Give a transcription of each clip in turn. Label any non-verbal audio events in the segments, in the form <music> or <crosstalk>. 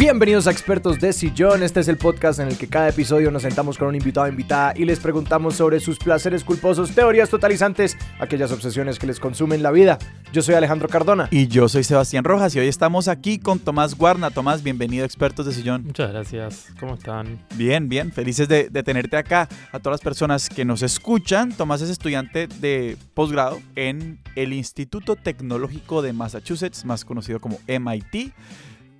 Bienvenidos a Expertos de Sillón. Este es el podcast en el que cada episodio nos sentamos con un invitado o invitada y les preguntamos sobre sus placeres culposos, teorías totalizantes, aquellas obsesiones que les consumen la vida. Yo soy Alejandro Cardona. Y yo soy Sebastián Rojas y hoy estamos aquí con Tomás Guarna. Tomás, bienvenido a Expertos de Sillón. Muchas gracias. ¿Cómo están? Bien, bien. Felices de, de tenerte acá. A todas las personas que nos escuchan, Tomás es estudiante de posgrado en el Instituto Tecnológico de Massachusetts, más conocido como MIT.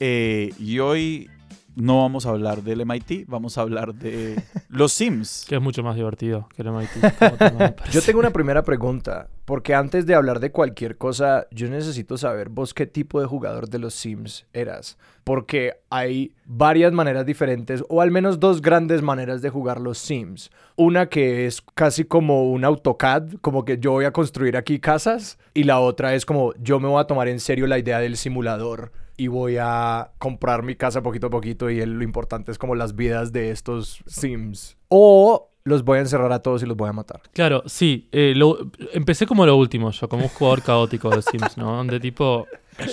Eh, y hoy no vamos a hablar del MIT, vamos a hablar de los Sims. Que es mucho más divertido que el MIT. <laughs> yo tengo una primera pregunta, porque antes de hablar de cualquier cosa, yo necesito saber vos qué tipo de jugador de los Sims eras. Porque hay varias maneras diferentes, o al menos dos grandes maneras de jugar los Sims. Una que es casi como un AutoCAD, como que yo voy a construir aquí casas, y la otra es como yo me voy a tomar en serio la idea del simulador y voy a comprar mi casa poquito a poquito y lo importante es como las vidas de estos Sims. O los voy a encerrar a todos y los voy a matar. Claro, sí. Eh, empecé como lo último, yo, como un jugador caótico de Sims, ¿no? Donde tipo,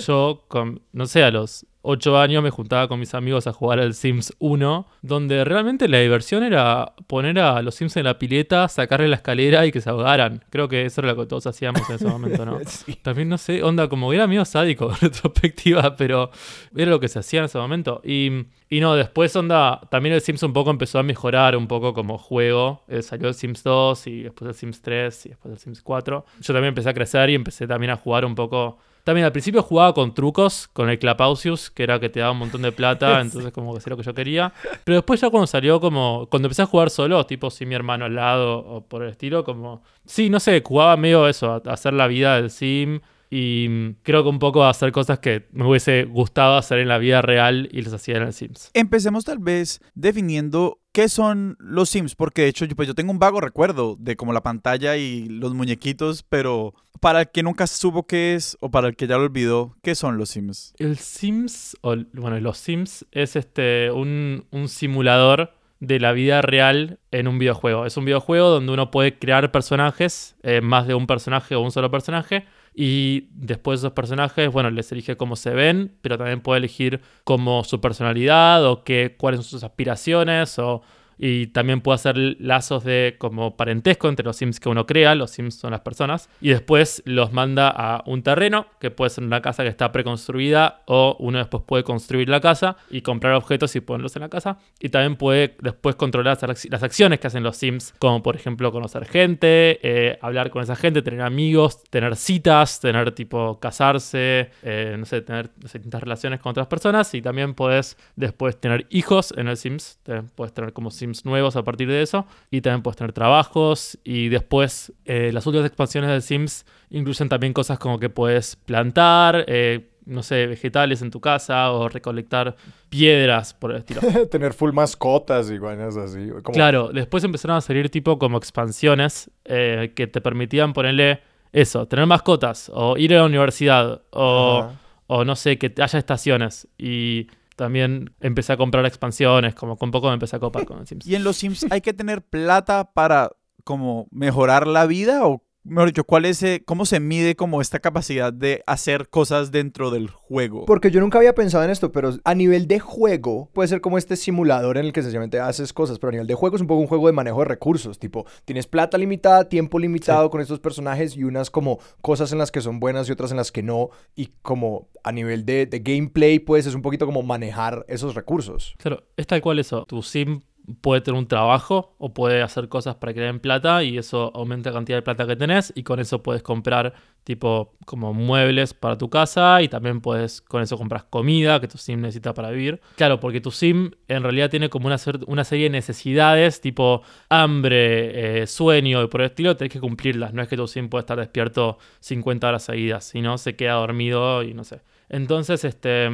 yo, con, no sé, a los 8 años me juntaba con mis amigos a jugar al Sims 1, donde realmente la diversión era poner a los Sims en la pileta, sacarle la escalera y que se ahogaran. Creo que eso era lo que todos hacíamos en ese <laughs> momento, ¿no? También, no sé, onda, como era medio sádico <laughs> retrospectiva, pero era lo que se hacía en ese momento. Y, y no, después, onda, también el Sims un poco empezó a mejorar un poco como juego. Eh, salió el Sims 2 y después el Sims 3 y después el Sims 4. Yo también empecé a crecer y empecé también a jugar un poco también al principio jugaba con trucos, con el Clapausius, que era que te daba un montón de plata, <laughs> entonces como que hacía lo que yo quería. Pero después ya cuando salió como, cuando empecé a jugar solo, tipo sin mi hermano al lado o por el estilo, como, sí, no sé, jugaba medio eso, a hacer la vida del sim y creo que un poco a hacer cosas que me hubiese gustado hacer en la vida real y las hacía en el Sims. Empecemos tal vez definiendo qué son los Sims, porque de hecho yo, pues yo tengo un vago recuerdo de como la pantalla y los muñequitos, pero para el que nunca supo qué es o para el que ya lo olvidó, ¿qué son los Sims? El Sims, o bueno, los Sims es este un, un simulador de la vida real en un videojuego. Es un videojuego donde uno puede crear personajes, eh, más de un personaje o un solo personaje, y después esos personajes, bueno, les elige cómo se ven, pero también puede elegir como su personalidad o qué, cuáles son sus aspiraciones o y también puede hacer lazos de como parentesco entre los Sims que uno crea, los Sims son las personas, y después los manda a un terreno, que puede ser una casa que está preconstruida, o uno después puede construir la casa y comprar objetos y ponerlos en la casa, y también puede después controlar las acciones que hacen los Sims, como por ejemplo conocer gente, eh, hablar con esa gente, tener amigos, tener citas, tener tipo casarse, eh, no sé, tener distintas relaciones con otras personas, y también puedes después tener hijos en el Sims, puedes tener como Sims nuevos a partir de eso. Y también puedes tener trabajos. Y después eh, las últimas expansiones de Sims incluyen también cosas como que puedes plantar. Eh, no sé, vegetales en tu casa o recolectar piedras por el estilo. <laughs> Tener full mascotas y vainas así. Claro, después empezaron a salir tipo como expansiones eh, que te permitían ponerle eso, tener mascotas o ir a la universidad o, o no sé, que haya estaciones. Y también empecé a comprar expansiones, como con poco me empecé a copar con Sims. ¿Y en los Sims hay que tener plata para como mejorar la vida o mejor dicho, ¿cuál es, eh, ¿cómo se mide como esta capacidad de hacer cosas dentro del juego? Porque yo nunca había pensado en esto, pero a nivel de juego puede ser como este simulador en el que sencillamente haces cosas, pero a nivel de juego es un poco un juego de manejo de recursos, tipo, tienes plata limitada, tiempo limitado con estos personajes y unas como cosas en las que son buenas y otras en las que no, y como a nivel de, de gameplay, pues es un poquito como manejar esos recursos. Claro, es tal cual eso, tu sim puede tener un trabajo o puede hacer cosas para le den plata y eso aumenta la cantidad de plata que tenés y con eso puedes comprar tipo como muebles para tu casa y también puedes con eso comprar comida que tu sim necesita para vivir. Claro, porque tu sim en realidad tiene como una, una serie de necesidades tipo hambre, eh, sueño y por el estilo, tenés que cumplirlas. No es que tu sim pueda estar despierto 50 horas seguidas, sino se queda dormido y no sé. Entonces, este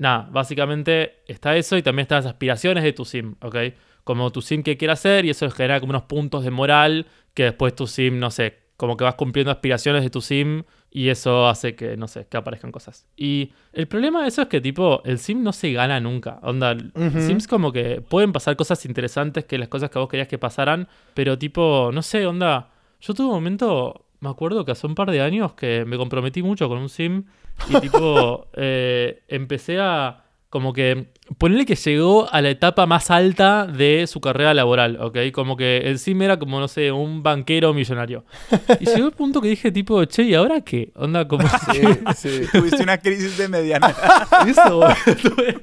nada, básicamente está eso y también están las aspiraciones de tu sim, ¿ok? Como tu sim que quiere hacer y eso genera como unos puntos de moral que después tu sim, no sé, como que vas cumpliendo aspiraciones de tu sim y eso hace que, no sé, que aparezcan cosas. Y el problema de eso es que, tipo, el sim no se gana nunca. Onda, sims como que pueden pasar cosas interesantes que las cosas que vos querías que pasaran, pero tipo, no sé, onda, yo tuve un momento, me acuerdo que hace un par de años que me comprometí mucho con un sim y tipo, <laughs> eh, empecé a, como que ponerle que llegó a la etapa más alta de su carrera laboral, ¿ok? Como que el sim era como, no sé, un banquero millonario. Y llegó el punto que dije, tipo, che, ¿y ahora qué? Onda, como... <laughs> Sí, sí. Tuviste una crisis de mediana. <laughs> Eso, tuve,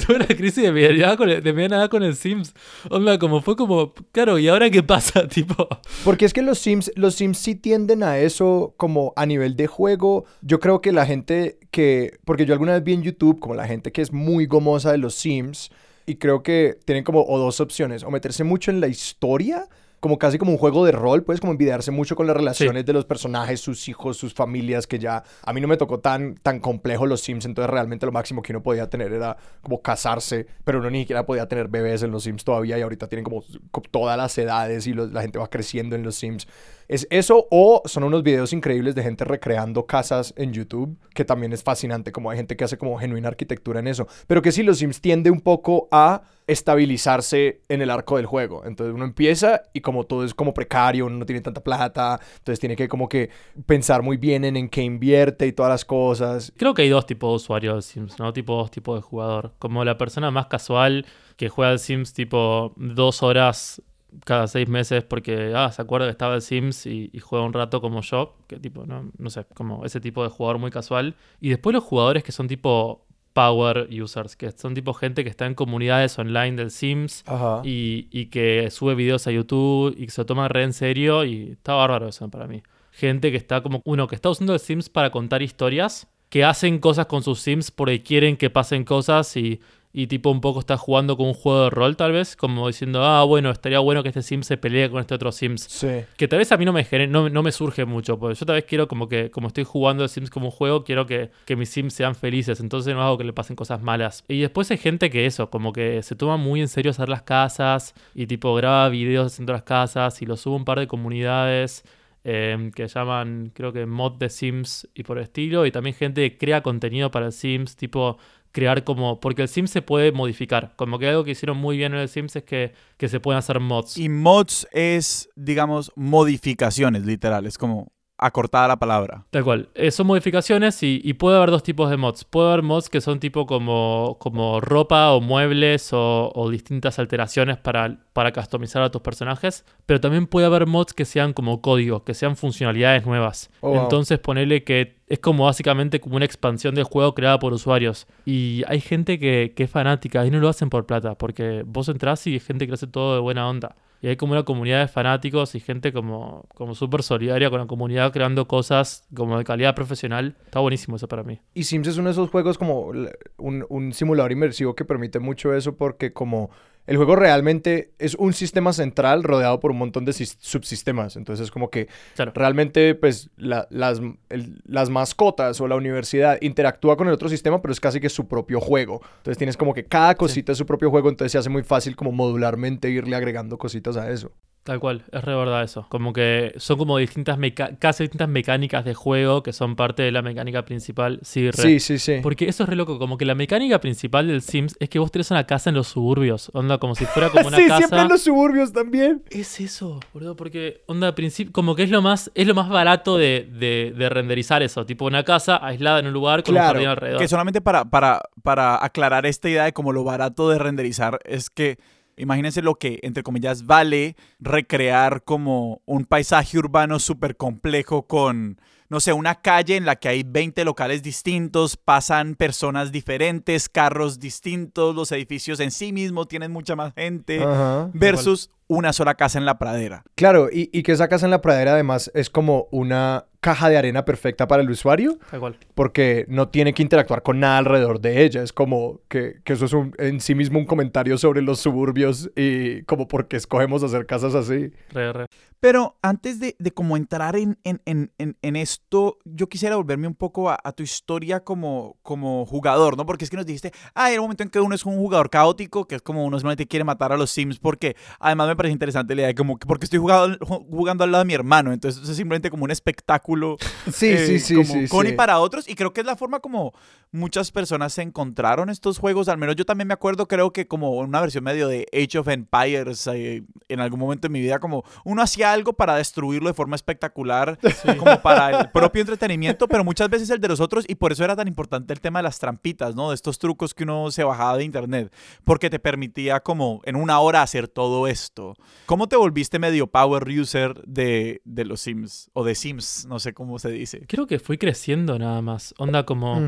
tuve una crisis de mediana, con el, de mediana edad con el Sims. Onda, como fue como, claro, ¿y ahora qué pasa? <laughs> Tipo, Porque es que los Sims, los Sims sí tienden a eso como a nivel de juego. Yo creo que la gente que, porque yo alguna vez vi en YouTube como la gente que es muy gomosa de los Sims y creo que tienen como o dos opciones, o meterse mucho en la historia, como casi como un juego de rol, pues como envidiarse mucho con las relaciones de los personajes, sus hijos, sus familias, que ya a mí no me tocó tan, tan complejo los Sims, entonces realmente lo máximo que uno podía tener era como casarse, pero uno ni siquiera podía tener bebés en los Sims todavía y ahorita tienen como co- todas las edades y los- la gente va creciendo en los Sims. Es eso o son unos videos increíbles de gente recreando casas en YouTube, que también es fascinante, como hay gente que hace como genuina arquitectura en eso. Pero que sí, los Sims tiende un poco a estabilizarse en el arco del juego. Entonces uno empieza y como todo es como precario, uno no tiene tanta plata, entonces tiene que como que pensar muy bien en en qué invierte y todas las cosas. creo que hay dos tipos de usuarios de Sims, ¿no? Tipo dos tipos de jugador. Como la persona más casual que juega al Sims tipo dos horas cada seis meses porque, ah, se acuerda que estaba el Sims y, y juega un rato como yo, que tipo, no, no sé, como ese tipo de jugador muy casual. Y después los jugadores que son tipo power users, que son tipo gente que está en comunidades online del Sims y, y que sube videos a YouTube y que se lo toma re en serio y está bárbaro eso para mí. Gente que está como uno que está usando el Sims para contar historias, que hacen cosas con sus Sims porque quieren que pasen cosas y, y tipo un poco está jugando con un juego de rol tal vez, como diciendo, ah, bueno, estaría bueno que este Sim se pelee con este otro Sims. Sí. Que tal vez a mí no me, no, no me surge mucho, porque yo tal vez quiero como que, como estoy jugando el Sims como un juego, quiero que, que mis Sims sean felices, entonces no hago que le pasen cosas malas. Y después hay gente que eso, como que se toma muy en serio hacer las casas y tipo graba videos haciendo las casas y lo sube a un par de comunidades. eh, que llaman, creo que mod de Sims y por el estilo, y también gente que crea contenido para el Sims, tipo crear como, porque el Sims se puede modificar, como que algo que hicieron muy bien en el Sims es que, que se pueden hacer mods. Y mods es, digamos, modificaciones, literal. Es como acortada la palabra. Tal cual. Eh, son modificaciones y, y puede haber dos tipos de mods. Puede haber mods que son tipo como, como ropa o muebles o, o distintas alteraciones para, para customizar a tus personajes. Pero también puede haber mods que sean como códigos, que sean funcionalidades nuevas. Oh, wow. Entonces ponele que es como básicamente como una expansión del juego creada por usuarios. Y hay gente que, que es fanática y no lo hacen por plata. Porque vos entrás y hay gente que hace todo de buena onda. Y hay como una comunidad de fanáticos y gente como, como súper solidaria con la comunidad creando cosas como de calidad profesional. Está buenísimo eso para mí. Y Sims es uno de esos juegos como un, un simulador inmersivo que permite mucho eso porque como el juego realmente es un sistema central rodeado por un montón de sis- subsistemas. Entonces es como que Claro. realmente pues la- las, el- las mascotas o la universidad interactúa con el otro sistema, pero es casi que su propio juego. Entonces tienes como que cada cosita es su propio juego, entonces se hace muy fácil como modularmente irle agregando cositas a eso. Tal cual, es re verdad eso. Como que son como distintas casi distintas mecánicas de juego que son parte de la mecánica principal. Sí, re. Sí, sí, sí. Porque eso es re loco, como que la mecánica principal del Sims es que vos tenés una casa en los suburbios, onda como si fuera como <laughs> una sí, casa. siempre en los suburbios también. Es eso, boludo, porque onda principio, como que es lo más, es lo más barato de, de, de renderizar eso, tipo una casa aislada en un lugar con Claro, un jardín alrededor. Que solamente para, para, para aclarar esta idea de como lo barato de renderizar es que imagínense lo que, entre comillas, vale recrear como un paisaje urbano súper complejo con, no sé, una calle en la que hay 20 locales distintos, pasan personas diferentes, carros distintos, los edificios en sí mismos tienen mucha más gente, Ajá. versus una sola casa en la pradera. Claro, y, y que esa casa en la pradera además es como una caja de arena perfecta para el usuario, cual. porque no tiene que interactuar con nada alrededor de ella. Es como que, que eso es un- en sí mismo un comentario sobre los suburbios y como por qué escogemos hacer casas así. Re, re. Pero antes de, de como entrar en, en, en, en, esto, yo quisiera volverme un poco a, a tu historia como, como jugador, ¿no? Porque es que nos dijiste, ah, hay un momento en que uno es un jugador caótico, que es como uno solamente quiere matar a los Sims, porque además me parece interesante la idea de como que porque estoy jugando, jugando al lado de mi hermano, entonces es simplemente como un espectáculo Sí, eh, sí, sí, como sí. con y para otros y creo que es la forma como muchas personas se encontraron estos juegos, al menos yo también me acuerdo creo que como una versión medio de Age of Empires eh, en algún momento de mi vida como uno hacía algo para destruirlo de forma espectacular como para el <laughs> propio entretenimiento, pero muchas veces el de los otros y por eso era tan importante el tema de las trampitas, ¿no? De estos trucos que uno se bajaba de internet, porque te permitía como en una hora hacer todo esto. ¿Cómo te volviste medio power user de, de los Sims o de Sims? No sé cómo se dice. Creo que fui creciendo nada más. Onda como...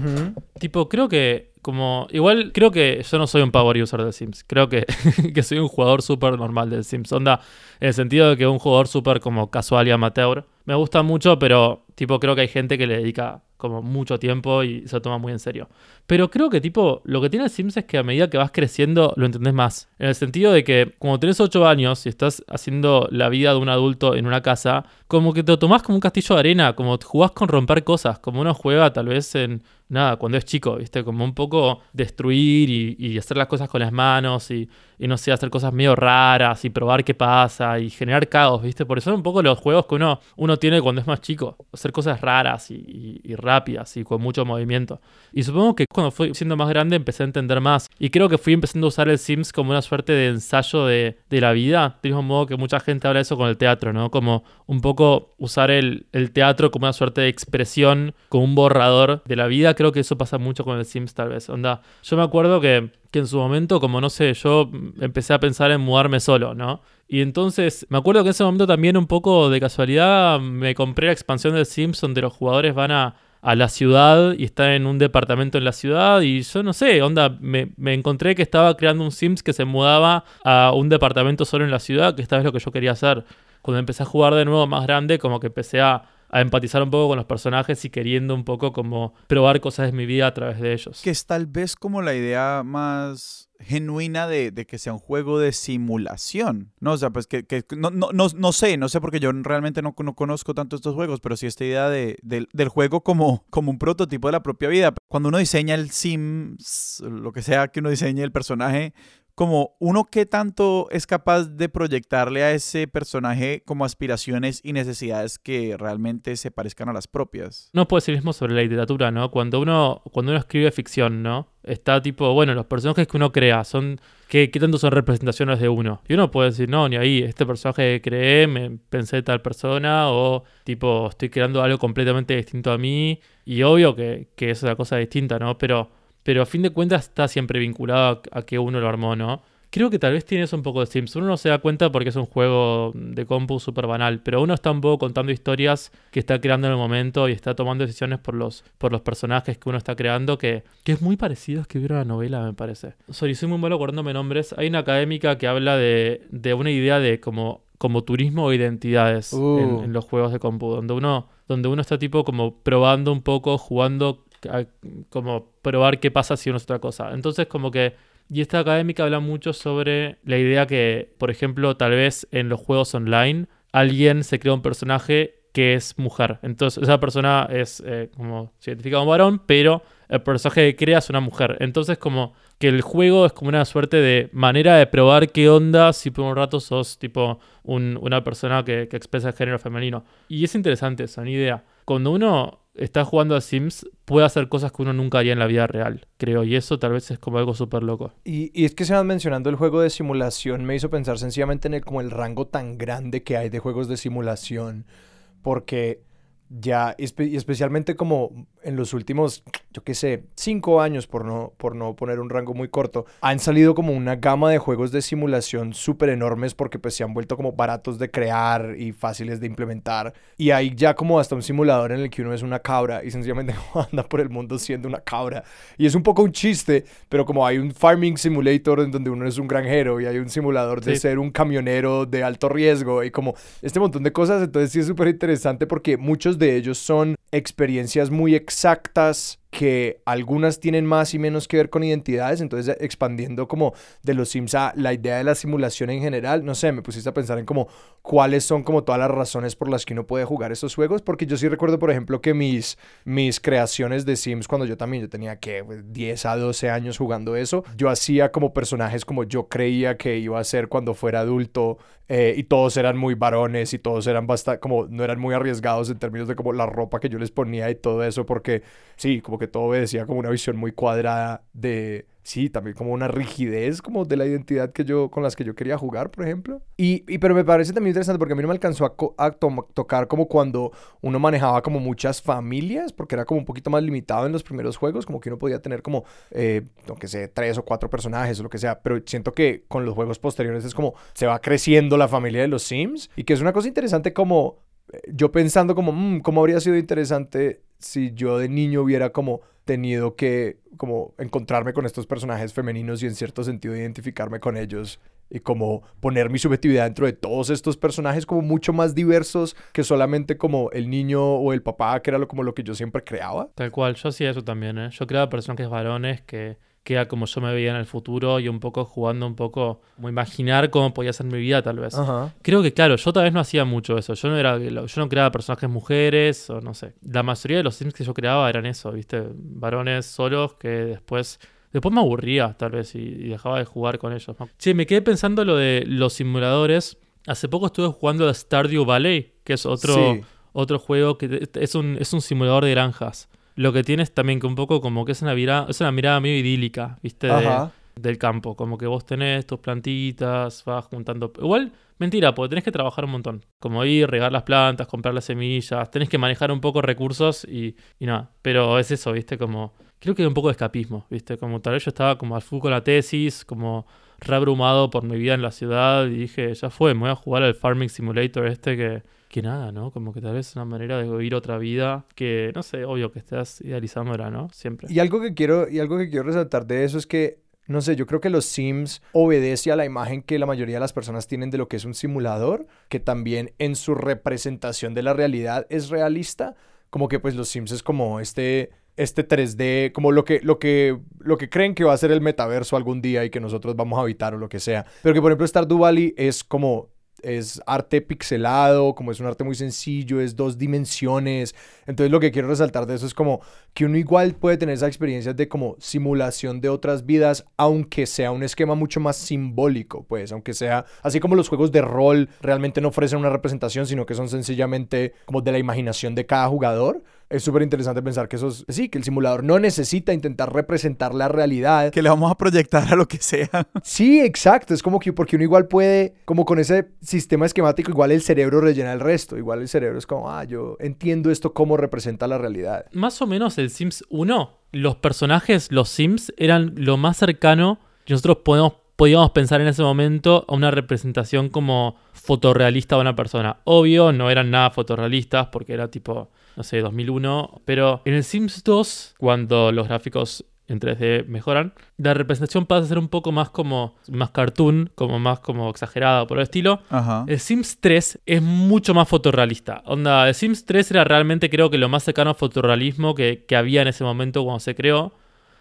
Tipo, creo que como... Igual creo que yo no soy un power user de Sims. Creo que, <laughs> que soy un jugador súper normal de Sims. Onda, en el sentido de que un jugador súper como casual y amateur. Me gusta mucho, pero tipo creo que hay gente que le dedica como mucho tiempo y se toma muy en serio. Pero creo que tipo, lo que tiene Sims es que a medida que vas creciendo lo entendés más. En el sentido de que cuando tenés 8 años y estás haciendo la vida de un adulto en una casa, como que te lo tomás como un castillo de arena, como jugás con romper cosas, como uno juega tal vez en, nada, cuando es chico, ¿viste? Como un poco destruir y, y hacer las cosas con las manos y, y no sé, hacer cosas medio raras y probar qué pasa y generar caos, ¿viste? Por eso son un poco los juegos que uno, uno tiene cuando es más chico, hacer cosas raras y, rápidas y con mucho movimiento. Y supongo que cuando fui siendo más grande empecé a entender más y creo que fui empezando a usar el Sims como una suerte de ensayo de, de la vida, del mismo modo que mucha gente habla eso con el teatro, ¿no? Como un poco usar el, el teatro como una suerte de expresión, como un borrador de la vida, creo que eso pasa mucho con el Sims tal vez. Onda, yo me acuerdo que, que en su momento, como no sé, yo empecé a pensar en mudarme solo, ¿no? Y entonces, me acuerdo que en ese momento también un poco de casualidad me compré la expansión del Sims donde los jugadores van a, a la ciudad y están en un departamento en la ciudad y yo no sé, onda, me, me encontré que estaba creando un Sims que se mudaba a un departamento solo en la ciudad, que esta vez lo que yo quería hacer. Cuando empecé a jugar de nuevo más grande, como que empecé a, a empatizar un poco con los personajes y queriendo un poco como probar cosas de mi vida a través de ellos. Que es tal vez como la idea más genuina de, de que sea un juego de simulación, ¿no? O sea, pues que, que no, no, no, no sé, no sé porque yo realmente no, no conozco tanto estos juegos, pero sí esta idea de, del- del juego como, como un prototipo de la propia vida. Cuando uno diseña el Sims, lo que sea que uno diseñe el personaje, como uno que tanto es capaz de proyectarle a ese personaje como aspiraciones y necesidades que realmente se parezcan a las propias. No puedo decir mismo sobre la literatura, ¿no? Cuando uno, cuando uno escribe ficción, ¿no? Está tipo, bueno, los personajes que uno crea son. ¿Qué, qué tanto son representaciones de uno? Y uno puede decir, no, ni ahí, este personaje que creé, me pensé de tal persona, o tipo, estoy creando algo completamente distinto a mí. Y obvio que, que es una cosa distinta, ¿no? Pero, pero a fin de cuentas está siempre vinculado a, a que uno lo armó, ¿no? Creo que tal vez tiene eso un poco de Sims. Uno no se da cuenta porque es un juego de compu súper banal, pero uno está un poco contando historias que está creando en el momento y está tomando decisiones por los, por los personajes que uno está creando, que, que es muy parecido a escribir una novela, me parece. Sorry, soy muy malo acordándome nombres. Hay una académica que habla de, de una idea de como, como turismo o identidades Uh. en, en los juegos de compu, donde uno, donde uno está tipo como probando un poco, jugando, a- como probar qué pasa si uno es otra cosa. Entonces como que y esta académica habla mucho sobre la idea que, por ejemplo, tal vez en los juegos online alguien se crea un personaje que es mujer. Entonces esa persona es eh, como se identifica como varón, pero el personaje que crea es una mujer. Entonces como que el juego es como una suerte de manera de probar qué onda si por un rato sos tipo un- una persona que, que expresa el género femenino. Y es interesante esa idea. Cuando uno está jugando a Sims, puede hacer cosas que uno nunca haría en la vida real, creo. Y eso tal vez es como algo súper loco. Y, y es que se van mencionando el juego de simulación, me hizo pensar sencillamente en el, como el rango tan grande que hay de juegos de simulación, porque ya, y especialmente como en los últimos, yo qué sé, cinco años, por no, por no poner un rango muy corto, han salido como una gama de juegos de simulación súper enormes porque pues se han vuelto como baratos de crear y fáciles de implementar. Y hay ya como hasta un simulador en el que uno es una cabra y sencillamente <laughs> anda por el mundo siendo una cabra. Y es un poco un chiste, pero como hay un farming simulator en donde uno es un granjero y hay un simulador de Sí. ser un camionero de alto riesgo y como este montón de cosas, entonces sí es súper interesante porque muchos de ellos son experiencias muy exactas que algunas tienen más y menos que ver con identidades, entonces expandiendo como de los Sims a la idea de la simulación en general, no sé, me pusiste a pensar en como cuáles son como todas las razones por las que uno puede jugar estos juegos, porque yo sí recuerdo, por ejemplo, que mis, mis creaciones de Sims, cuando yo también, yo tenía que 10 a 12 años jugando eso, yo hacía como personajes como yo creía que iba a ser cuando fuera adulto, eh, y todos eran muy varones y todos eran bastante, como no eran muy arriesgados en términos de como la ropa que yo les ponía y todo eso, porque sí, como que todo obedecía como una visión muy cuadrada de, sí, también como una rigidez como de la identidad que yo, con las que yo quería jugar, por ejemplo. Y, y pero me parece también interesante porque a mí no me alcanzó a, tocar como cuando uno manejaba como muchas familias, porque era como un poquito más limitado en los primeros juegos, como que uno podía tener como, eh, no que sé, tres o cuatro personajes o lo que sea, pero siento que con los juegos posteriores es como se va creciendo la familia de los Sims y que es una cosa interesante como eh, yo pensando como, mmm, ¿cómo habría sido interesante si yo de niño hubiera como tenido que como encontrarme con estos personajes femeninos y en cierto sentido identificarme con ellos y como poner mi subjetividad dentro de todos estos personajes como mucho más diversos que solamente como el niño o el papá, que era lo, como lo que yo siempre creaba. Tal cual, yo hacía eso también, ¿eh? Yo creaba personajes varones que queda como yo me veía en el futuro y un poco jugando un poco, como imaginar cómo podía ser mi vida tal vez. Creo que claro, yo tal vez no hacía mucho eso, yo no era yo no creaba personajes mujeres o no sé. La mayoría de los sims que yo creaba eran eso, ¿viste? Varones solos que después Después me aburría, tal vez, y, dejaba de jugar con ellos. Che, me quedé pensando lo de los simuladores. Hace poco estuve jugando a Stardew Valley, que es otro, otro juego que es un, es un simulador de granjas. Lo que tienes también que un poco como que es una mirada, es una mirada medio idílica, ¿viste? del campo. Como que vos tenés tus plantitas, vas juntando. Igual, mentira, porque tenés que trabajar un montón. Como ir, regar las plantas, comprar las semillas, tenés que manejar un poco recursos y, y nada. Pero es eso, ¿viste? Como. Creo que hay un poco de escapismo, ¿viste? Como tal vez yo estaba como al full con la tesis, como reabrumado por mi vida en la ciudad y dije, ya fue, me voy a jugar al Farming Simulator este que que nada, ¿no? Como que tal vez es una manera de vivir otra vida que, no sé, obvio que estás idealizándola, ¿no? Siempre. Y algo que quiero, y algo que quiero resaltar de eso es que no sé, yo creo que los Sims obedece a la imagen que la mayoría de las personas tienen de lo que es un simulador, que también en su representación de la realidad es realista, como que pues los Sims es como este este 3D, como lo que, lo que, lo que creen que va a ser el metaverso algún día y que nosotros vamos a habitar o lo que sea. Pero que por ejemplo Stardew Valley es como es arte pixelado, como es un arte muy sencillo, es dos dimensiones. Entonces lo que quiero resaltar de eso es como que uno igual puede tener esa experiencia de como simulación de otras vidas, aunque sea un esquema mucho más simbólico, pues, aunque sea así como los juegos de rol realmente no ofrecen una representación, sino que son sencillamente como de la imaginación de cada jugador es súper interesante pensar que eso es, sí, que el simulador no necesita intentar representar la realidad. Que le vamos a proyectar a lo que sea. <laughs> Sí, exacto. Es como que porque uno igual puede, como con ese sistema esquemático, igual el cerebro rellena el resto. Igual el cerebro es como, ah, yo entiendo esto cómo representa la realidad. Más o menos el Sims 1, los personajes, los Sims, eran lo más cercano que nosotros podemos podíamos pensar en ese momento a una representación como fotorrealista de una persona. Obvio, no eran nada fotorrealistas porque era tipo no sé, 2001. Pero en el Sims 2, cuando los gráficos en 3D mejoran, la representación pasa a ser un poco más como más cartoon, como más como exagerada por el estilo. El Sims 3 es mucho más fotorrealista. Onda, el Sims 3 era realmente creo que lo más cercano a fotorrealismo que, que había en ese momento cuando se creó.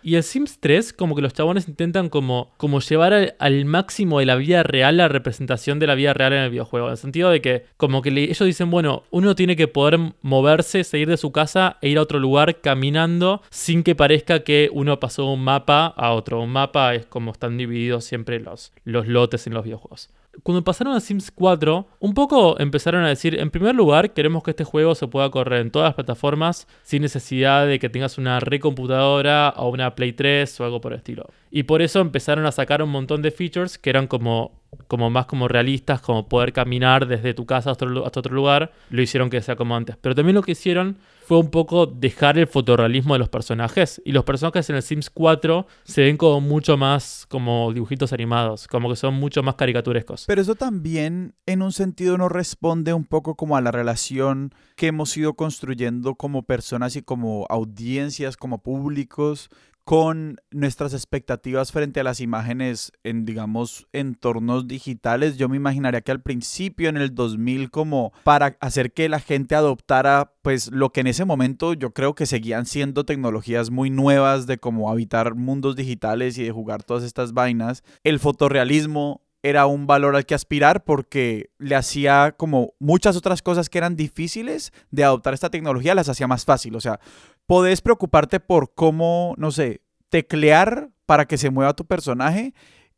Y el Sims 3, como que los chabones intentan como, como llevar al, máximo de la vida real la representación de la vida real en el videojuego. En el sentido de que como que ellos dicen, bueno, uno tiene que poder moverse, salir de su casa e ir a otro lugar caminando sin que parezca que uno pasó un mapa a otro. Un mapa es como están divididos siempre los, los lotes en los videojuegos cuando pasaron a Sims 4, un poco empezaron a decir, en primer lugar, queremos que este juego se pueda correr en todas las plataformas sin necesidad de que tengas una recomputadora o una Play 3 o algo por el estilo. Y por eso empezaron a sacar un montón de features que eran como, como más como realistas, como poder caminar desde tu casa hasta otro, hasta otro lugar. Lo hicieron que sea como antes. Pero también lo que hicieron fue un poco dejar el fotorrealismo de los personajes. Y los personajes en el Sims 4 se ven como mucho más como dibujitos animados, como que son mucho más caricaturescos. Pero eso también en un sentido no responde un poco como a la relación que hemos ido construyendo como personas y como audiencias, como públicos, con nuestras expectativas frente a las imágenes en, digamos, entornos digitales. Yo me imaginaría que al principio, en el 2000, como para hacer que la gente adoptara, pues lo que en ese momento yo creo que seguían siendo tecnologías muy nuevas de cómo habitar mundos digitales y de jugar todas estas vainas, el fotorrealismo era un valor al que aspirar porque le hacía como muchas otras cosas que eran difíciles de adoptar esta tecnología, las hacía más fácil. O sea, podés preocuparte por cómo, no sé, teclear para que se mueva tu personaje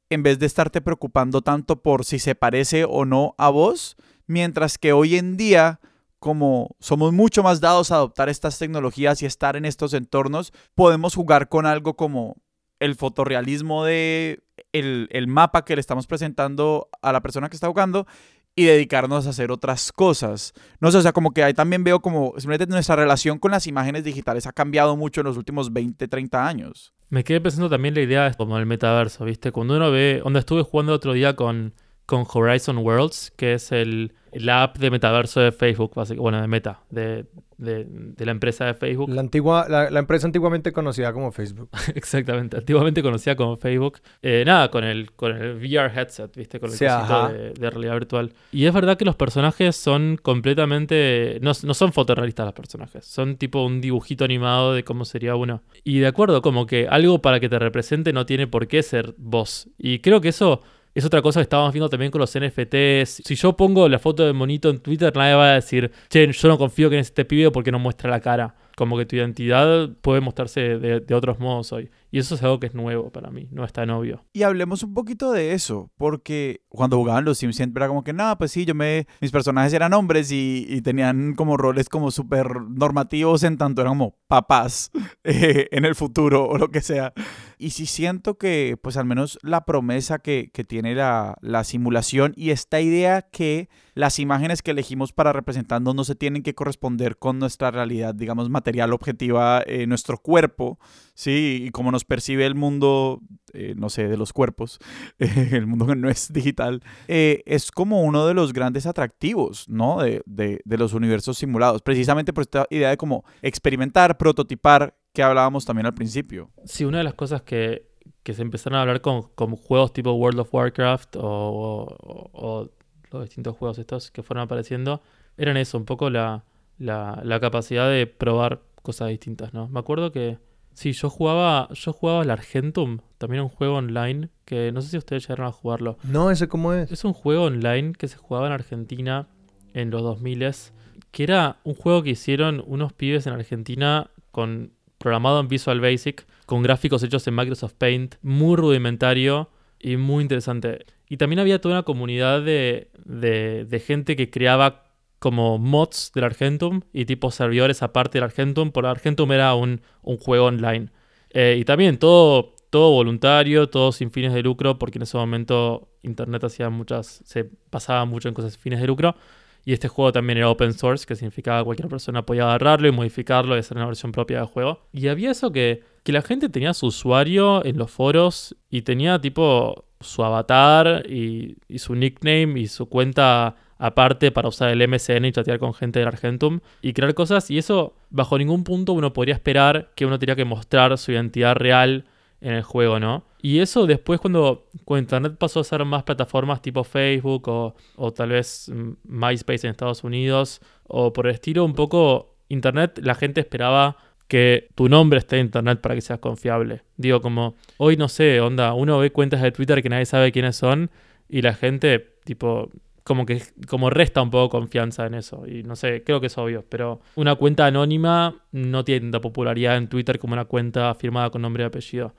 en vez de estarte preocupando tanto por si se parece o no a vos, mientras que hoy en día como somos mucho más dados a adoptar estas tecnologías y estar en estos entornos, podemos jugar con algo como el fotorrealismo de el, el, mapa que le estamos presentando a la persona que está jugando y dedicarnos a hacer otras cosas. No sé, o sea, como que ahí también veo como simplemente nuestra relación con las imágenes digitales ha cambiado mucho en los últimos 20, 30 años. Me quedé pensando también la idea de como el metaverso, ¿viste? Cuando uno ve, donde estuve jugando otro día con, con Horizon Worlds, que es el, la app de metaverso de Facebook, bueno, de Meta, de, de, la empresa de Facebook. La, antigua, la, empresa antiguamente conocida como Facebook. <laughs> Exactamente, antiguamente conocida como Facebook. Eh, nada, con el, con el VR headset, ¿viste? Con el de, de, realidad virtual. Y es verdad que los personajes son completamente... No, no son fotorrealistas los personajes, son tipo un dibujito animado de cómo sería uno. Y de acuerdo, como que algo para que te represente no tiene por qué ser vos. Y creo que eso es otra cosa que estábamos viendo también con los NFTs. Si yo pongo la foto de monito en Twitter, nadie va a decir, che, yo no confío en este pibe porque no muestra la cara como que tu identidad puede mostrarse de, otros modos hoy. Y eso es algo que es nuevo para mí, no es tan obvio. Y hablemos un poquito de eso, porque cuando jugaban los Sims siempre era como que, nada, pues sí, yo me, mis personajes eran hombres y, tenían como roles como súper normativos en tanto eran como papás <laughs> eh, en el futuro o lo que sea. Y sí siento que, pues al menos la promesa que, que tiene la, la simulación y esta idea que las imágenes que elegimos para representarnos no se tienen que corresponder con nuestra realidad, digamos, material objetiva, eh, nuestro cuerpo, ¿sí? Y cómo nos percibe el mundo, eh, no sé, de los cuerpos, <laughs> el mundo que no es digital, eh, es como uno de los grandes atractivos, ¿no? De, de, los universos simulados, precisamente por esta idea de cómo experimentar, prototipar, que hablábamos también al principio. Sí, una de las cosas que, que se empezaron a hablar con, con, juegos tipo World of Warcraft o, o los distintos juegos estos que fueron apareciendo, eran eso, un poco la, la, capacidad de probar cosas distintas, ¿no? Me acuerdo que sí, yo jugaba, yo jugaba el Argentum, también un juego online, que no sé si ustedes llegaron a jugarlo. No, ese cómo es. Es un juego online que se jugaba en Argentina en los 2000 que era un juego que hicieron unos pibes en Argentina con programado en Visual Basic, con gráficos hechos en Microsoft Paint, muy rudimentario y muy interesante. Y también había toda una comunidad de, de, gente que creaba como mods del Argentum y tipo servidores aparte del Argentum, por Argentum era un, un juego online. Eh, y también todo, todo voluntario, todo sin fines de lucro, porque en ese momento Internet hacía muchas, se pasaba mucho en cosas sin fines de lucro. Y este juego también era open source, que significaba que cualquier persona podía agarrarlo y modificarlo y hacer una versión propia del juego. Y había eso que, que la gente tenía su usuario en los foros y tenía tipo su avatar y, su nickname y su cuenta aparte para usar el MSN y chatear con gente del Argentum y crear cosas. Y eso, bajo ningún punto, uno podría esperar que uno tenía que mostrar su identidad real en el juego, ¿no? Y eso después cuando, Internet pasó a ser más plataformas tipo Facebook o, o tal vez MySpace en Estados Unidos o por el estilo, un poco Internet, la gente esperaba que tu nombre esté en internet para que seas confiable. Digo, como hoy no sé, onda, uno ve cuentas de Twitter que nadie sabe quiénes son y la gente, tipo, como que como resta un poco confianza en eso. Y no sé, creo que es obvio, pero una cuenta anónima no tiene tanta popularidad en Twitter como una cuenta firmada con nombre y apellido.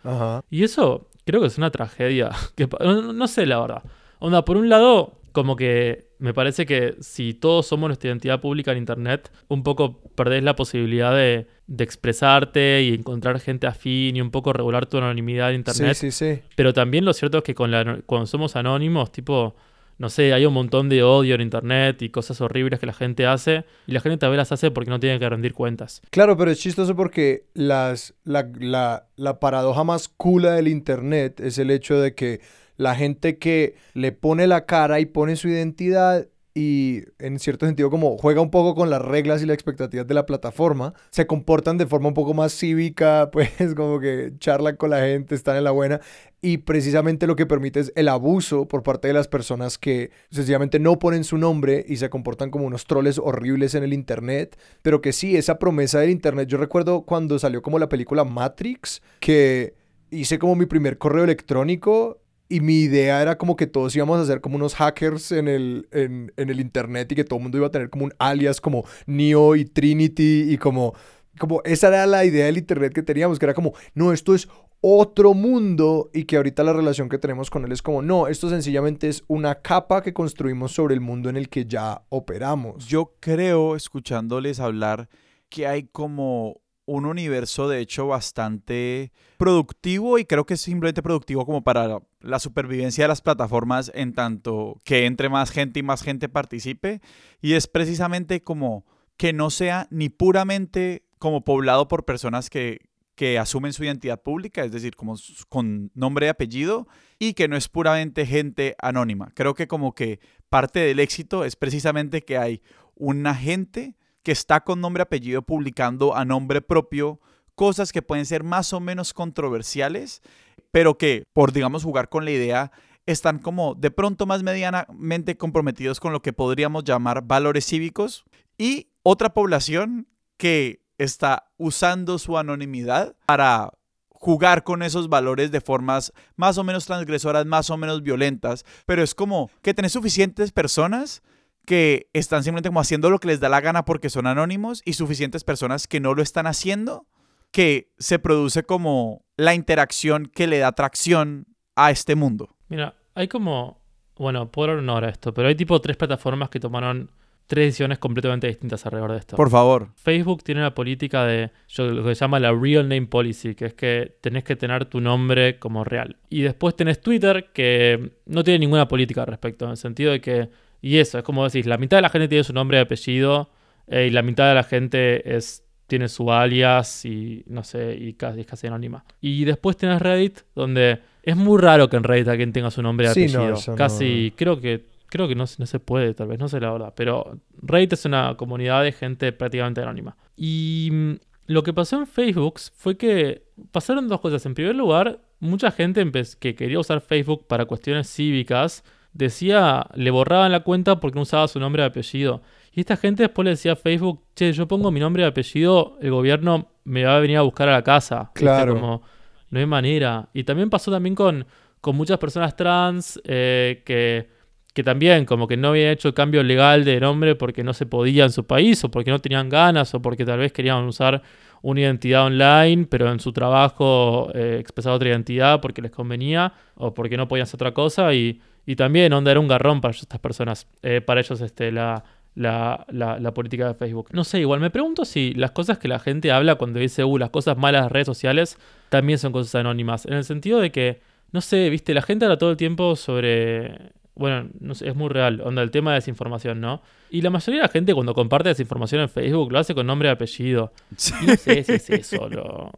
Y eso creo que es una tragedia. <laughs> Que, no, no sé la verdad. Onda, por un lado, como que me parece que si todos somos nuestra identidad pública en Internet, un poco perdés la posibilidad de, expresarte y encontrar gente afín y un poco regular tu anonimidad en Internet. Sí, sí, sí. Pero también lo cierto es que con la, cuando somos anónimos, tipo, no sé, hay un montón de odio en Internet y cosas horribles que la gente hace y la gente también las hace porque no tiene que rendir cuentas. Claro, pero es chistoso porque las, la, la, la paradoja más cool del Internet es el hecho de que la gente que le pone la cara y pone su identidad y en cierto sentido como juega un poco con las reglas y las expectativas de la plataforma, se comportan de forma un poco más cívica, <laughs> pues como que charlan con la gente, están en la buena y precisamente lo que permite es el abuso por parte de las personas que sencillamente no ponen su nombre y se comportan como unos troles horribles en el internet, pero que sí, esa promesa del internet, yo recuerdo cuando salió como la película Matrix, que hice como mi primer correo electrónico y mi idea era como que todos íbamos a ser como unos hackers en el, en, en el internet y que todo el mundo iba a tener como un alias como Neo y Trinity y como, como esa era la idea del internet que teníamos, que era como, no, esto es otro mundo y que ahorita la relación que tenemos con él es como, no, esto sencillamente es una capa que construimos sobre el mundo en el que ya operamos. Yo creo, escuchándoles hablar, que hay como un universo de hecho bastante productivo y creo que es simplemente productivo como para la supervivencia de las plataformas en tanto que entre más gente y más gente participe y es precisamente como que no sea ni puramente como poblado por personas que, que asumen su identidad pública, es decir, como con nombre y apellido, y que no es puramente gente anónima. Creo que como que parte del éxito es precisamente que hay una gente que está con nombre y apellido publicando a nombre propio cosas que pueden ser más o menos controversiales, pero que por, digamos, jugar con la idea, están como de pronto más medianamente comprometidos con lo que podríamos llamar valores cívicos y otra población que está usando su anonimidad para jugar con esos valores de formas más o menos transgresoras, más o menos violentas, pero es como que tenés suficientes personas que están simplemente como haciendo lo que les da la gana porque son anónimos y suficientes personas que no lo están haciendo, que se produce como la interacción que le da atracción a este mundo. Mira, hay como, bueno, puedo hablar una hora esto, pero hay tipo tres plataformas que tomaron tres decisiones completamente distintas alrededor de esto. Por favor. Facebook tiene una política de lo que se llama la Real Name Policy, que es que tenés que tener tu nombre como real. Y después tenés Twitter, que no tiene ninguna política al respecto, en el sentido de que y eso, es como decís, la mitad de la gente tiene su nombre y apellido eh, y la mitad de la gente es, tiene su alias y no sé, y casi, es casi anónima. Y después tienes Reddit, donde es muy raro que en Reddit alguien tenga su nombre y apellido. casi, creo que creo que no, no, se puede, tal vez, no sé la verdad. Pero Reddit es una comunidad de gente prácticamente anónima. Y mm, lo que pasó en Facebook fue que pasaron dos cosas. En primer lugar, mucha gente que quería usar Facebook para cuestiones cívicas decía, le borraban la cuenta porque no usaba su nombre y apellido. Y esta gente después le decía a Facebook, che, yo pongo mi nombre y apellido, el gobierno me va a venir a buscar a la casa. Claro. Como, no hay manera. Y también pasó también con, con muchas personas trans eh, que, que también como que no habían hecho cambio legal de nombre porque no se podía en su país o porque no tenían ganas o porque tal vez querían usar una identidad online, pero en su trabajo eh, expresar otra identidad porque les convenía o porque no podían hacer otra cosa y y también, onda, era un garrón para estas personas, eh, para ellos este, la, la, la, política de Facebook. No sé, igual me pregunto si las cosas que la gente habla cuando dice, uh, las cosas malas de redes sociales, también son cosas anónimas. En el sentido de que, no sé, viste, la gente habla todo el tiempo sobre bueno, no sé, es muy real, onda, el tema de desinformación, ¿no? Y la mayoría de la gente cuando comparte desinformación en Facebook lo hace con nombre y apellido. Y no sé si es eso,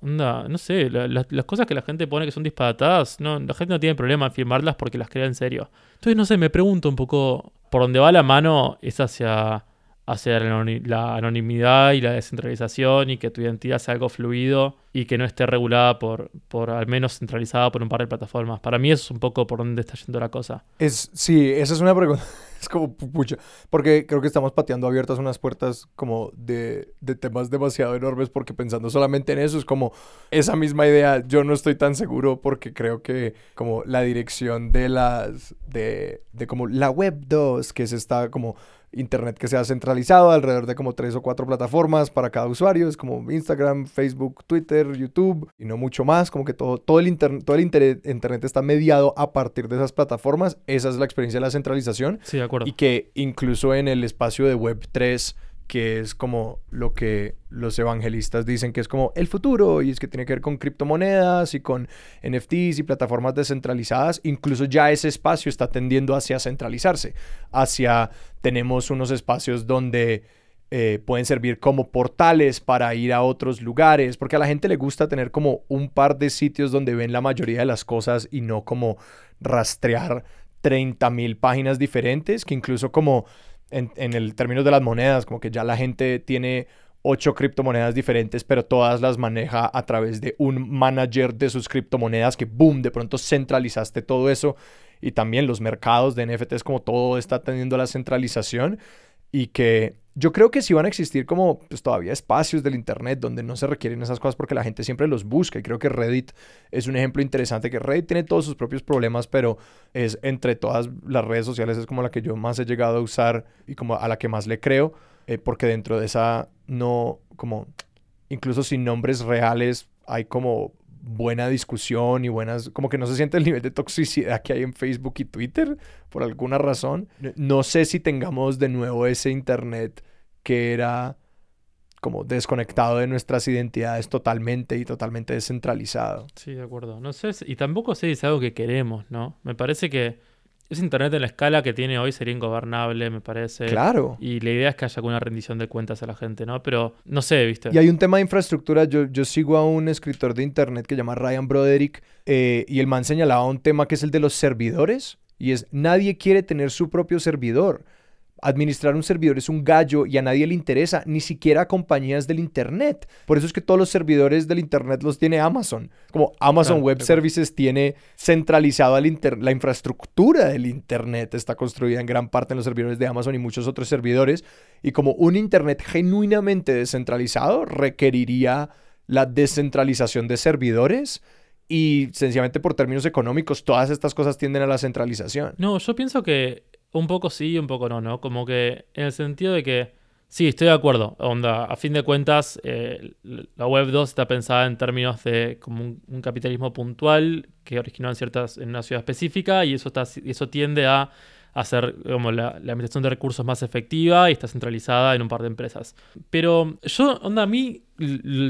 onda, no sé, las cosas que la gente pone que son disparatadas, no, la gente no tiene problema en firmarlas porque las crea en serio. Entonces, no sé, me pregunto un poco, por dónde va la mano es hacia hacia la anonimidad y la descentralización y que tu identidad sea algo fluido y que no esté regulada por, por al menos centralizada por un par de plataformas. Para mí eso es un poco por dónde está yendo la cosa. Es, sí, esa es una pregunta. <laughs> Es como pucha, porque creo que estamos pateando abiertas unas puertas como de, de temas demasiado enormes porque pensando solamente en eso es como esa misma idea. Yo no estoy tan seguro porque creo que como la dirección de las, de, de como la web 2, que es esta como Internet que sea centralizado alrededor de como tres o cuatro plataformas para cada usuario, es como Instagram, Facebook, Twitter, YouTube y no mucho más, como que todo, todo, el, todo el Internet está mediado a partir de esas plataformas, esa es la experiencia de la centralización. Sí, de acuerdo. Y que incluso en el espacio de Web 3 que es como lo que los evangelistas dicen que es como el futuro y es que tiene que ver con criptomonedas y con NFTs y plataformas descentralizadas, incluso ya ese espacio está tendiendo hacia centralizarse, hacia tenemos unos espacios donde eh, pueden servir como portales para ir a otros lugares, porque a la gente le gusta tener como un par de sitios donde ven la mayoría de las cosas y no como rastrear 30 mil páginas diferentes, que incluso como en, en el término de las monedas, como que ya la gente tiene ocho criptomonedas diferentes, pero todas las maneja a través de un manager de sus criptomonedas que, boom, de pronto centralizaste todo eso. Y también los mercados de NFTs como todo está teniendo la centralización y que yo creo que sí van a existir como pues, todavía espacios del Internet donde no se requieren esas cosas porque la gente siempre los busca y creo que Reddit es un ejemplo interesante que Reddit tiene todos sus propios problemas pero es entre todas las redes sociales es como la que yo más he llegado a usar y como a la que más le creo eh, porque dentro de esa no como incluso sin nombres reales hay como buena discusión y buenas, como que no se siente el nivel de toxicidad que hay en Facebook y Twitter por alguna razón. No sé si tengamos de nuevo ese Internet que era como desconectado de nuestras identidades totalmente y totalmente descentralizado. Sí, de acuerdo. No sé, y tampoco sé si es algo que queremos, ¿no? Me parece que es Internet en la escala que tiene hoy sería ingobernable, me parece. Claro. Y la idea es que haya alguna rendición de cuentas a la gente, ¿no? Pero no sé, ¿viste? Y hay un tema de infraestructura. Yo, yo sigo a un escritor de Internet que se llama Ryan Broderick eh, y el man señalaba un tema que es el de los servidores. Y es, nadie quiere tener su propio servidor administrar un servidor es un gallo y a nadie le interesa, ni siquiera a compañías del Internet. Por eso es que todos los servidores del Internet los tiene Amazon. Como Amazon Web Services tiene centralizado la infraestructura del Internet, está construida en gran parte en los servidores de Amazon y muchos otros servidores. Y como un Internet genuinamente descentralizado requeriría la descentralización de servidores y sencillamente por términos económicos todas estas cosas tienden a la centralización. No, yo pienso que un poco sí y un poco no, ¿no? Como que en el sentido de que, sí, estoy de acuerdo. Onda, a fin de cuentas, eh, la Web 2 está pensada en términos de como un, capitalismo puntual que originó en, ciertas, en una ciudad específica y eso, está, eso tiende a hacer como la, administración de recursos más efectiva y está centralizada en un par de empresas. Pero yo, onda, a mí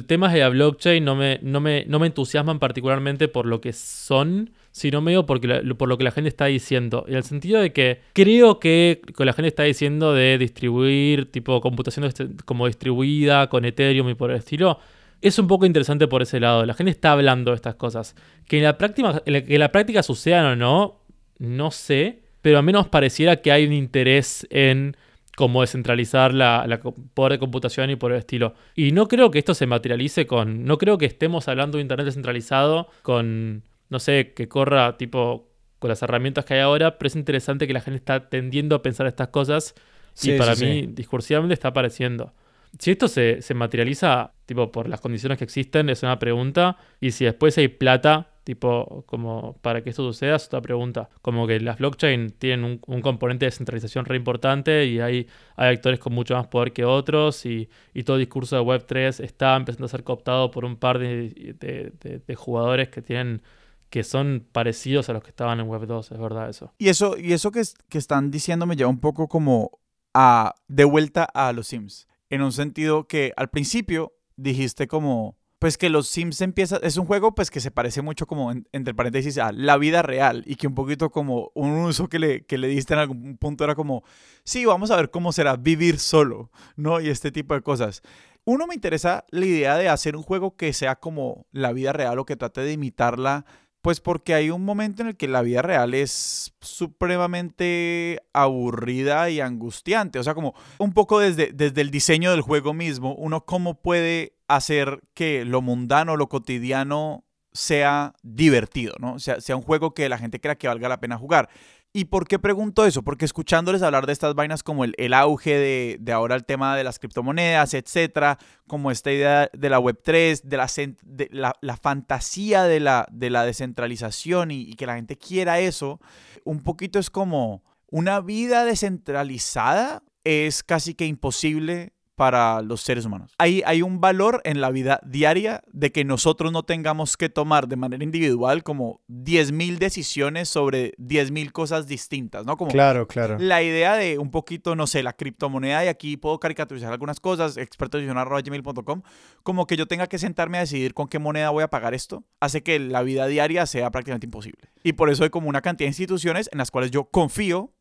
temas de la blockchain no me, no me, no me entusiasman particularmente por lo que son, sino medio porque por lo que la gente está diciendo. En el sentido de que creo que la gente está diciendo de distribuir tipo computación este, como distribuida con Ethereum y por el estilo, es un poco interesante por ese lado. La gente está hablando de estas cosas. Que en la práctica, que en la práctica sucedan o no, no sé pero al menos pareciera que hay un interés en cómo descentralizar la, la, poder de computación y por el estilo. Y no creo que esto se materialice con, no creo que estemos hablando de Internet descentralizado con, no sé, que corra tipo con las herramientas que hay ahora, pero es interesante que la gente está tendiendo a pensar estas cosas y para mí discursivamente está apareciendo. Si esto se, se materializa tipo por las condiciones que existen, es una pregunta, y si después hay plata Tipo, como para que esto suceda, es otra pregunta. Como que las blockchain tienen un, componente de centralización re importante y hay, hay actores con mucho más poder que otros y, todo el discurso de Web3 está empezando a ser cooptado por un par de, jugadores que tienen que son parecidos a los que estaban en Web2, es verdad eso. Y eso, y eso que, que están diciendo me lleva un poco como a de vuelta a los Sims. En un sentido que al principio dijiste como pues que los Sims empieza, es un juego pues que se parece mucho como entre paréntesis a la vida real y que un poquito como un uso que le, que le diste en algún punto era como, sí, vamos a ver cómo será vivir solo, ¿no? Y este tipo de cosas. Uno me interesa la idea de hacer un juego que sea como la vida real o que trate de imitarla pues porque hay un momento en el que la vida real es supremamente aburrida y angustiante. O sea, como un poco desde, desde el diseño del juego mismo, uno cómo puede hacer que lo mundano, lo cotidiano sea divertido, ¿no? Sea, sea un juego que la gente crea que valga la pena jugar. ¿Y por qué pregunto eso? Porque escuchándoles hablar de estas vainas como el, el auge de, de, ahora el tema de las criptomonedas, etcétera, como esta idea de la Web3, de la, de la, la fantasía de la, de la descentralización y, y que la gente quiera eso, un poquito es como una vida descentralizada es casi que imposible para los seres humanos. Hay, hay un valor en la vida diaria de que nosotros no tengamos que tomar de manera individual como 10.000 decisiones sobre 10.000 cosas distintas, ¿no? Como claro, claro. La idea de un poquito, no sé, la criptomoneda, y aquí puedo caricaturizar algunas cosas, expertosdicionar.gmail.com, como que yo tenga que sentarme a decidir con qué moneda voy a pagar esto, hace que la vida diaria sea prácticamente imposible. Y por eso hay como una cantidad de instituciones en las cuales yo confío,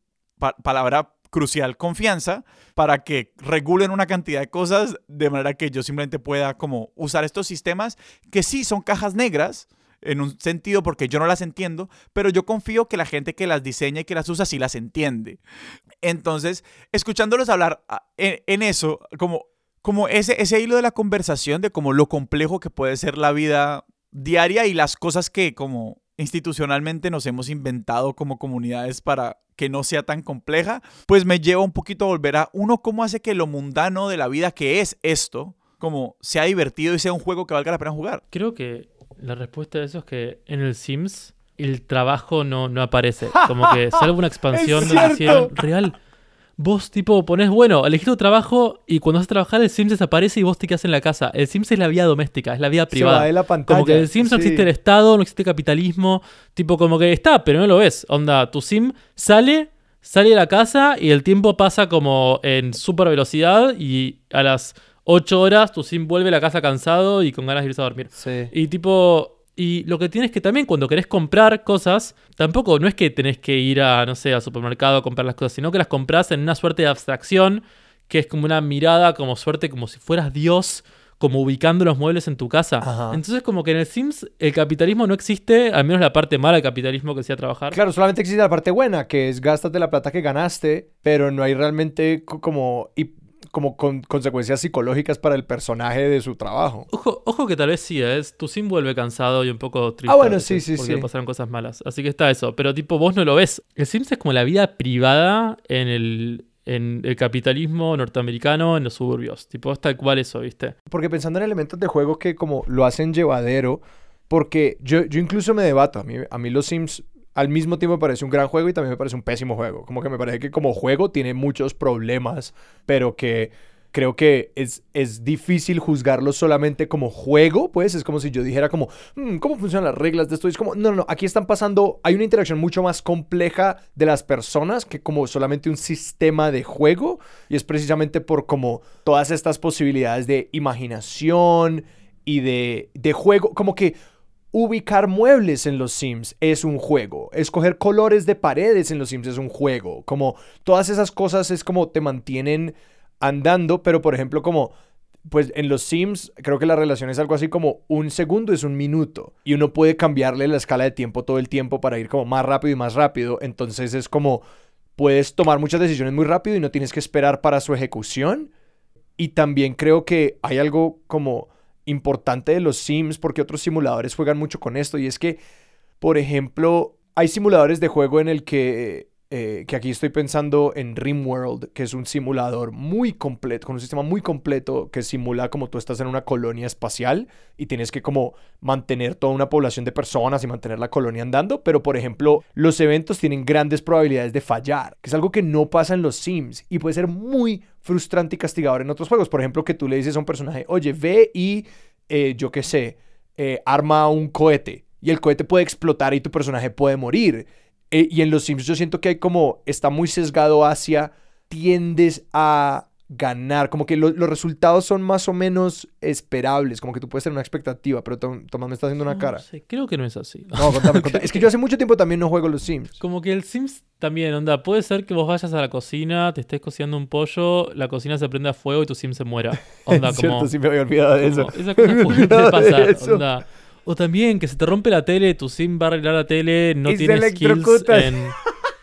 palabra crucial confianza para que regulen una cantidad de cosas de manera que yo simplemente pueda como usar estos sistemas que sí son cajas negras en un sentido porque yo no las entiendo, pero yo confío que la gente que las diseña y que las usa sí las entiende. Entonces, escuchándolos hablar ah, en, eso, como, como ese, ese hilo de la conversación de como lo complejo que puede ser la vida diaria y las cosas que como institucionalmente nos hemos inventado como comunidades para que no sea tan compleja, pues me lleva un poquito a volver a uno cómo hace que lo mundano de la vida que es esto, como sea divertido y sea un juego que valga la pena jugar. Creo que la respuesta a eso es que en el Sims el trabajo no, no aparece. <laughs> Como que salvo una expansión donde hicieron real. Vos tipo ponés, bueno, elegís tu trabajo y cuando vas a trabajar el Sims desaparece y vos te quedas en la casa. El Sims es la vida doméstica, es la vida Se va privada. de la pantalla. Como que en el Sims no existe el Estado, no existe capitalismo. Tipo, como que está, pero no lo ves. Onda, tu Sim sale, sale de la casa y el tiempo pasa como en super velocidad y a las 8 horas tu Sim vuelve a la casa cansado y con ganas de irse a dormir. Sí. Y tipo, y lo que tienes que también cuando querés comprar cosas, tampoco no es que tenés que ir a, no sé, al supermercado a comprar las cosas, sino que las compras en una suerte de abstracción, que es como una mirada, como suerte, como si fueras Dios, como ubicando los muebles en tu casa. Ajá. Entonces, como que en el Sims el capitalismo no existe, al menos la parte mala del capitalismo que sea trabajar. Claro, solamente existe la parte buena, que es gástate la plata que ganaste, pero no hay realmente co- como, y, como con- consecuencias psicológicas para el personaje de su trabajo. Ojo, ojo que tal vez sí, ¿eh? es tu sim vuelve cansado y un poco triste. Ah, bueno, sí, sí, Porque sí. pasaron cosas malas. Así que está eso. Pero tipo, vos no lo ves. El Sims es como la vida privada en el, en el capitalismo norteamericano en los suburbios. Tipo, es tal cual eso, ¿viste? Porque pensando en elementos de juego que como lo hacen llevadero, porque yo, yo incluso me debato, a mí, a mí los Sims al mismo tiempo me parece un gran juego y también me parece un pésimo juego. Como que me parece que como juego tiene muchos problemas, pero que creo que es, es difícil juzgarlo solamente como juego, pues es como si yo dijera como, "Mm, ¿cómo funcionan las reglas de esto? Y es como, no, no, no, aquí están pasando, hay una interacción mucho más compleja de las personas que como solamente un sistema de juego y es precisamente por como todas estas posibilidades de imaginación y de, de juego, como que ubicar muebles en los Sims es un juego, escoger colores de paredes en los Sims es un juego, como todas esas cosas es como te mantienen andando, pero por ejemplo como pues en los Sims creo que la relación es algo así como un segundo es un minuto. Y uno puede cambiarle la escala de tiempo todo el tiempo para ir como más rápido y más rápido, entonces es como puedes tomar muchas decisiones muy rápido y no tienes que esperar para su ejecución. Y también creo que hay algo como importante de los Sims porque otros simuladores juegan mucho con esto y es que, por ejemplo, hay simuladores de juego en el que, eh, que aquí estoy pensando en RimWorld, que es un simulador muy completo, con un sistema muy completo que simula como tú estás en una colonia espacial y tienes que como mantener toda una población de personas y mantener la colonia andando, pero por ejemplo, los eventos tienen grandes probabilidades de fallar, que es algo que no pasa en los Sims y puede ser muy frustrante y castigador en otros juegos. Por ejemplo, que tú le dices a un personaje, oye, ve y, eh, yo qué sé, eh, arma un cohete y el cohete puede explotar y tu personaje puede morir. Eh, y en los Sims yo siento que hay como, está muy sesgado hacia, tiendes a ganar, como que lo- los resultados son más o menos esperables, como que tú puedes tener una expectativa, pero Tom- Tomás me está haciendo una No cara. sé, creo que no es así. No, contame, contame. <laughs> Es que yo hace mucho tiempo también no juego los Sims. Como que el Sims también, onda, puede ser que vos vayas a la cocina, te estés cocinando un pollo, la cocina se prende a fuego y tu Sim se muera. Onda, <laughs> es como... cierto, sí me había olvidado de eso. como esa cosa <laughs> puede pasar, onda. O también que se te rompe la tele, tu Sim va a arreglar la tele, no Y se tiene skills electrocuta. en...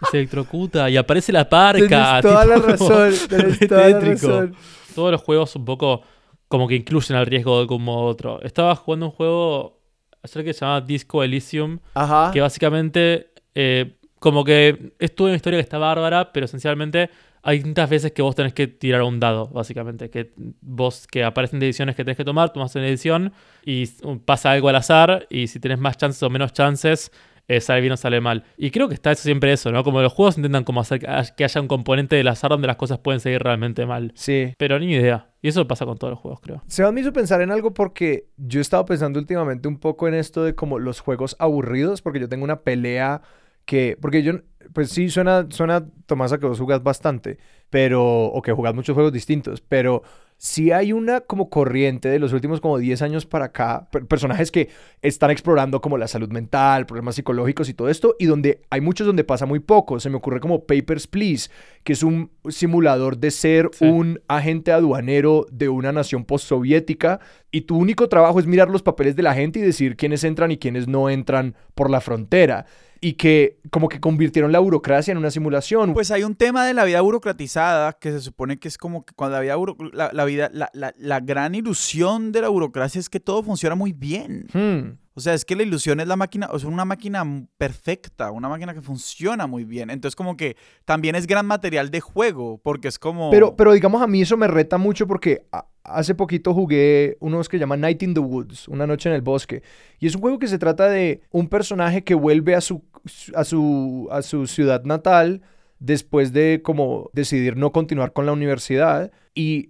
Se electrocuta y aparece la parca. Tienes <laughs> toda la razón, tienes toda la razón. Todos los juegos un poco como que incluyen al riesgo de algún modo u otro. Estaba jugando un juego ayer que se llama Disco Elysium, Ajá. que básicamente eh, como que es toda una historia que está bárbara, pero esencialmente hay distintas veces que vos tenés que tirar un dado, básicamente. Que vos, que aparecen decisiones que tenés que tomar, tomas una decisión y pasa algo al azar, y si tenés más chances o menos chances, eh, sale bien o sale mal. Y creo que está eso siempre eso, ¿no? Como los juegos intentan como hacer que haya- que haya un componente del azar donde las cosas pueden seguir realmente mal. Sí. Pero ni idea. Y eso pasa con todos los juegos, creo. Se me hizo pensar en algo porque yo he estado pensando últimamente un poco en esto de como los juegos aburridos, porque yo tengo una pelea que, porque yo, pues sí, suena, suena, Tomás, a que vos jugás bastante, pero, o que jugás muchos juegos distintos, pero sí hay una como corriente de los últimos como 10 años para acá, personajes que están explorando como la salud mental, problemas psicológicos y todo esto, y donde hay muchos donde pasa muy poco. Se me ocurre como Papers, Please, que es un simulador de ser un agente aduanero de una nación postsoviética, y tu único trabajo es mirar los papeles de la gente y decir quiénes entran y quiénes no entran por la frontera y que como que convirtieron la burocracia en una simulación. Pues hay un tema de la vida burocratizada que se supone que es como que cuando la vida, la, vida, la, la, gran ilusión de la burocracia es que todo funciona muy bien. Hmm. O sea, es que la ilusión es la máquina, o sea, una máquina perfecta, una máquina que funciona muy bien. Entonces, como que también es gran material de juego, porque es como. Pero, pero digamos, a mí eso me reta mucho porque hace poquito jugué unos que llaman Night in the Woods, una noche en el bosque. Y es un juego que se trata de un personaje que vuelve a su, a su, a su ciudad natal después de como decidir no continuar con la universidad. Y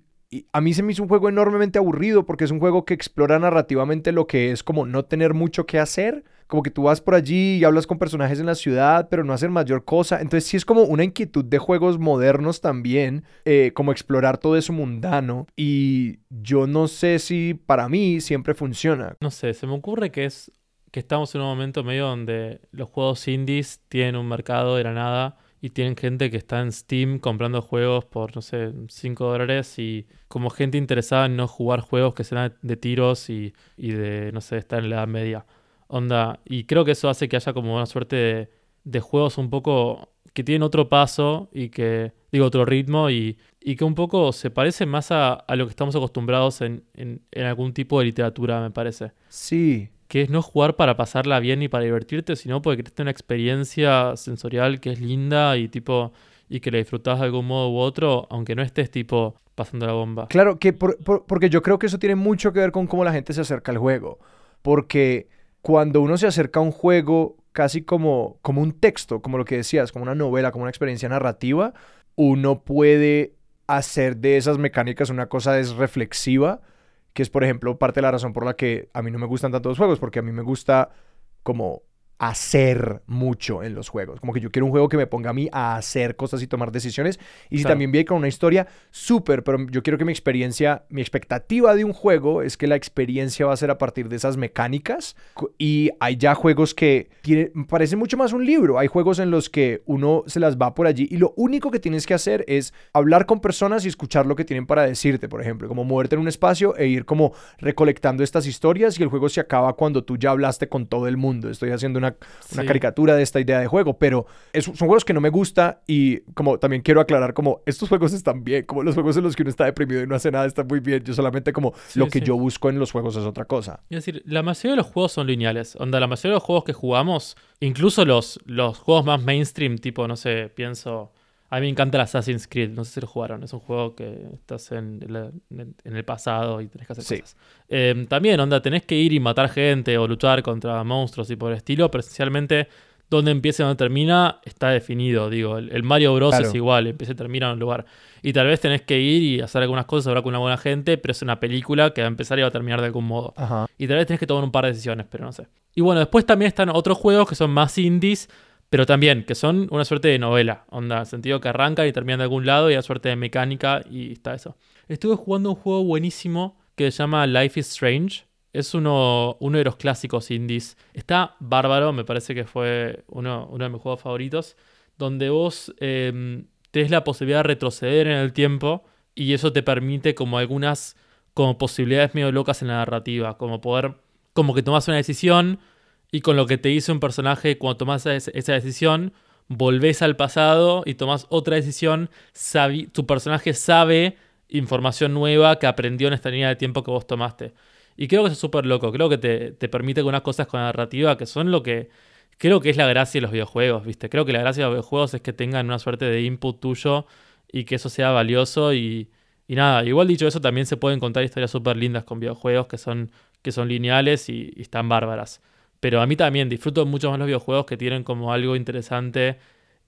a mí se me hizo un juego enormemente aburrido porque es un juego que explora narrativamente lo que es como no tener mucho que hacer. Como que tú vas por allí y hablas con personajes en la ciudad, pero no hacer mayor cosa. Entonces sí es como una inquietud de juegos modernos también, eh, como explorar todo eso mundano. Y yo no sé si para mí siempre funciona. No sé, se me ocurre que es que estamos en un momento medio donde los juegos indies tienen un mercado de la nada y tienen gente que está en Steam comprando juegos por, no sé, 5 dólares y como gente interesada en no jugar juegos que sean de tiros y, de, no sé, estar en la edad media. Onda, y creo que eso hace que haya como una suerte de, juegos un poco que tienen otro paso y que, digo, otro ritmo y, que un poco se parece más a, lo que estamos acostumbrados en, en, en algún tipo de literatura, me parece. Sí, que es no jugar para pasarla bien y para divertirte, sino porque creaste una experiencia sensorial que es linda y tipo y que la disfrutás de algún modo u otro, aunque no estés tipo pasando la bomba. Claro, que porque yo creo que eso tiene mucho que ver con cómo la gente se acerca al juego. Porque cuando uno se acerca a un juego casi como, como un texto, como lo que decías, como una novela, como una experiencia narrativa, uno puede hacer de esas mecánicas una cosa desreflexiva que es, por ejemplo, parte de la razón por la que a mí no me gustan tanto los juegos, porque a mí me gusta como hacer mucho en los juegos. Como que yo quiero un juego que me ponga a mí a hacer cosas y tomar decisiones. Y si también viene con una historia, súper, pero yo quiero que mi experiencia, mi expectativa de un juego es que la experiencia va a ser a partir de esas mecánicas. Y hay ya juegos que tienen, parece mucho más un libro. Hay juegos en los que uno se las va por allí y lo único que tienes que hacer es hablar con personas y escuchar lo que tienen para decirte, por ejemplo, como moverte en un espacio e ir como recolectando estas historias y el juego se acaba cuando tú ya hablaste con todo el mundo. Estoy haciendo una una, caricatura de esta idea de juego, pero son juegos que no me gusta y como también quiero aclarar como estos juegos están bien, como los juegos en los que uno está deprimido y no hace nada están muy bien, yo solamente como lo que yo busco en los juegos es otra cosa. Es decir, la mayoría de los juegos son lineales, onda, la mayoría de los juegos que jugamos, incluso los, los juegos más mainstream, tipo, no sé, pienso... A mí me encanta el Assassin's Creed, no sé si lo jugaron. Es un juego que estás en, el pasado y tenés que hacer cosas. Em, también, onda, tenés que ir y matar gente o luchar contra monstruos y por el estilo, pero esencialmente donde empieza y donde termina está definido. Digo, el, Mario Bros. es igual, empieza y termina en un lugar. Y tal vez tenés que ir y hacer algunas cosas, hablar con una buena gente, pero es una película que va a empezar y va a terminar de algún modo. Y tal vez tenés que tomar un par de decisiones, pero no sé. Y bueno, después también están otros juegos que son más indies pero también que son una suerte de novela, onda, sentido que arranca y termina de algún lado y hay suerte de mecánica y está eso. Estuve jugando un juego buenísimo que se llama Life is Strange. Es uno, uno de los clásicos indies. Está bárbaro, me parece que fue uno, uno de mis juegos favoritos, donde vos eh, tenés la posibilidad de retroceder en el tiempo y eso te permite como algunas como posibilidades medio locas en la narrativa, como poder, como que tomas una decisión y con lo que te hizo un personaje cuando tomas esa decisión, volvés al pasado y tomas otra decisión, tu personaje sabe información nueva que aprendió en esta línea de tiempo que vos tomaste. Y creo que eso es súper loco, creo que te, te permite unas cosas con narrativa que son lo que creo que es la gracia de los videojuegos, ¿viste? Creo que la gracia de los videojuegos es que tengan una suerte de input tuyo y que eso sea valioso y, y nada, igual dicho eso, también se pueden contar historias súper lindas con videojuegos que son, que son lineales y están bárbaras. Pero a mí también disfruto mucho más los videojuegos que tienen como algo interesante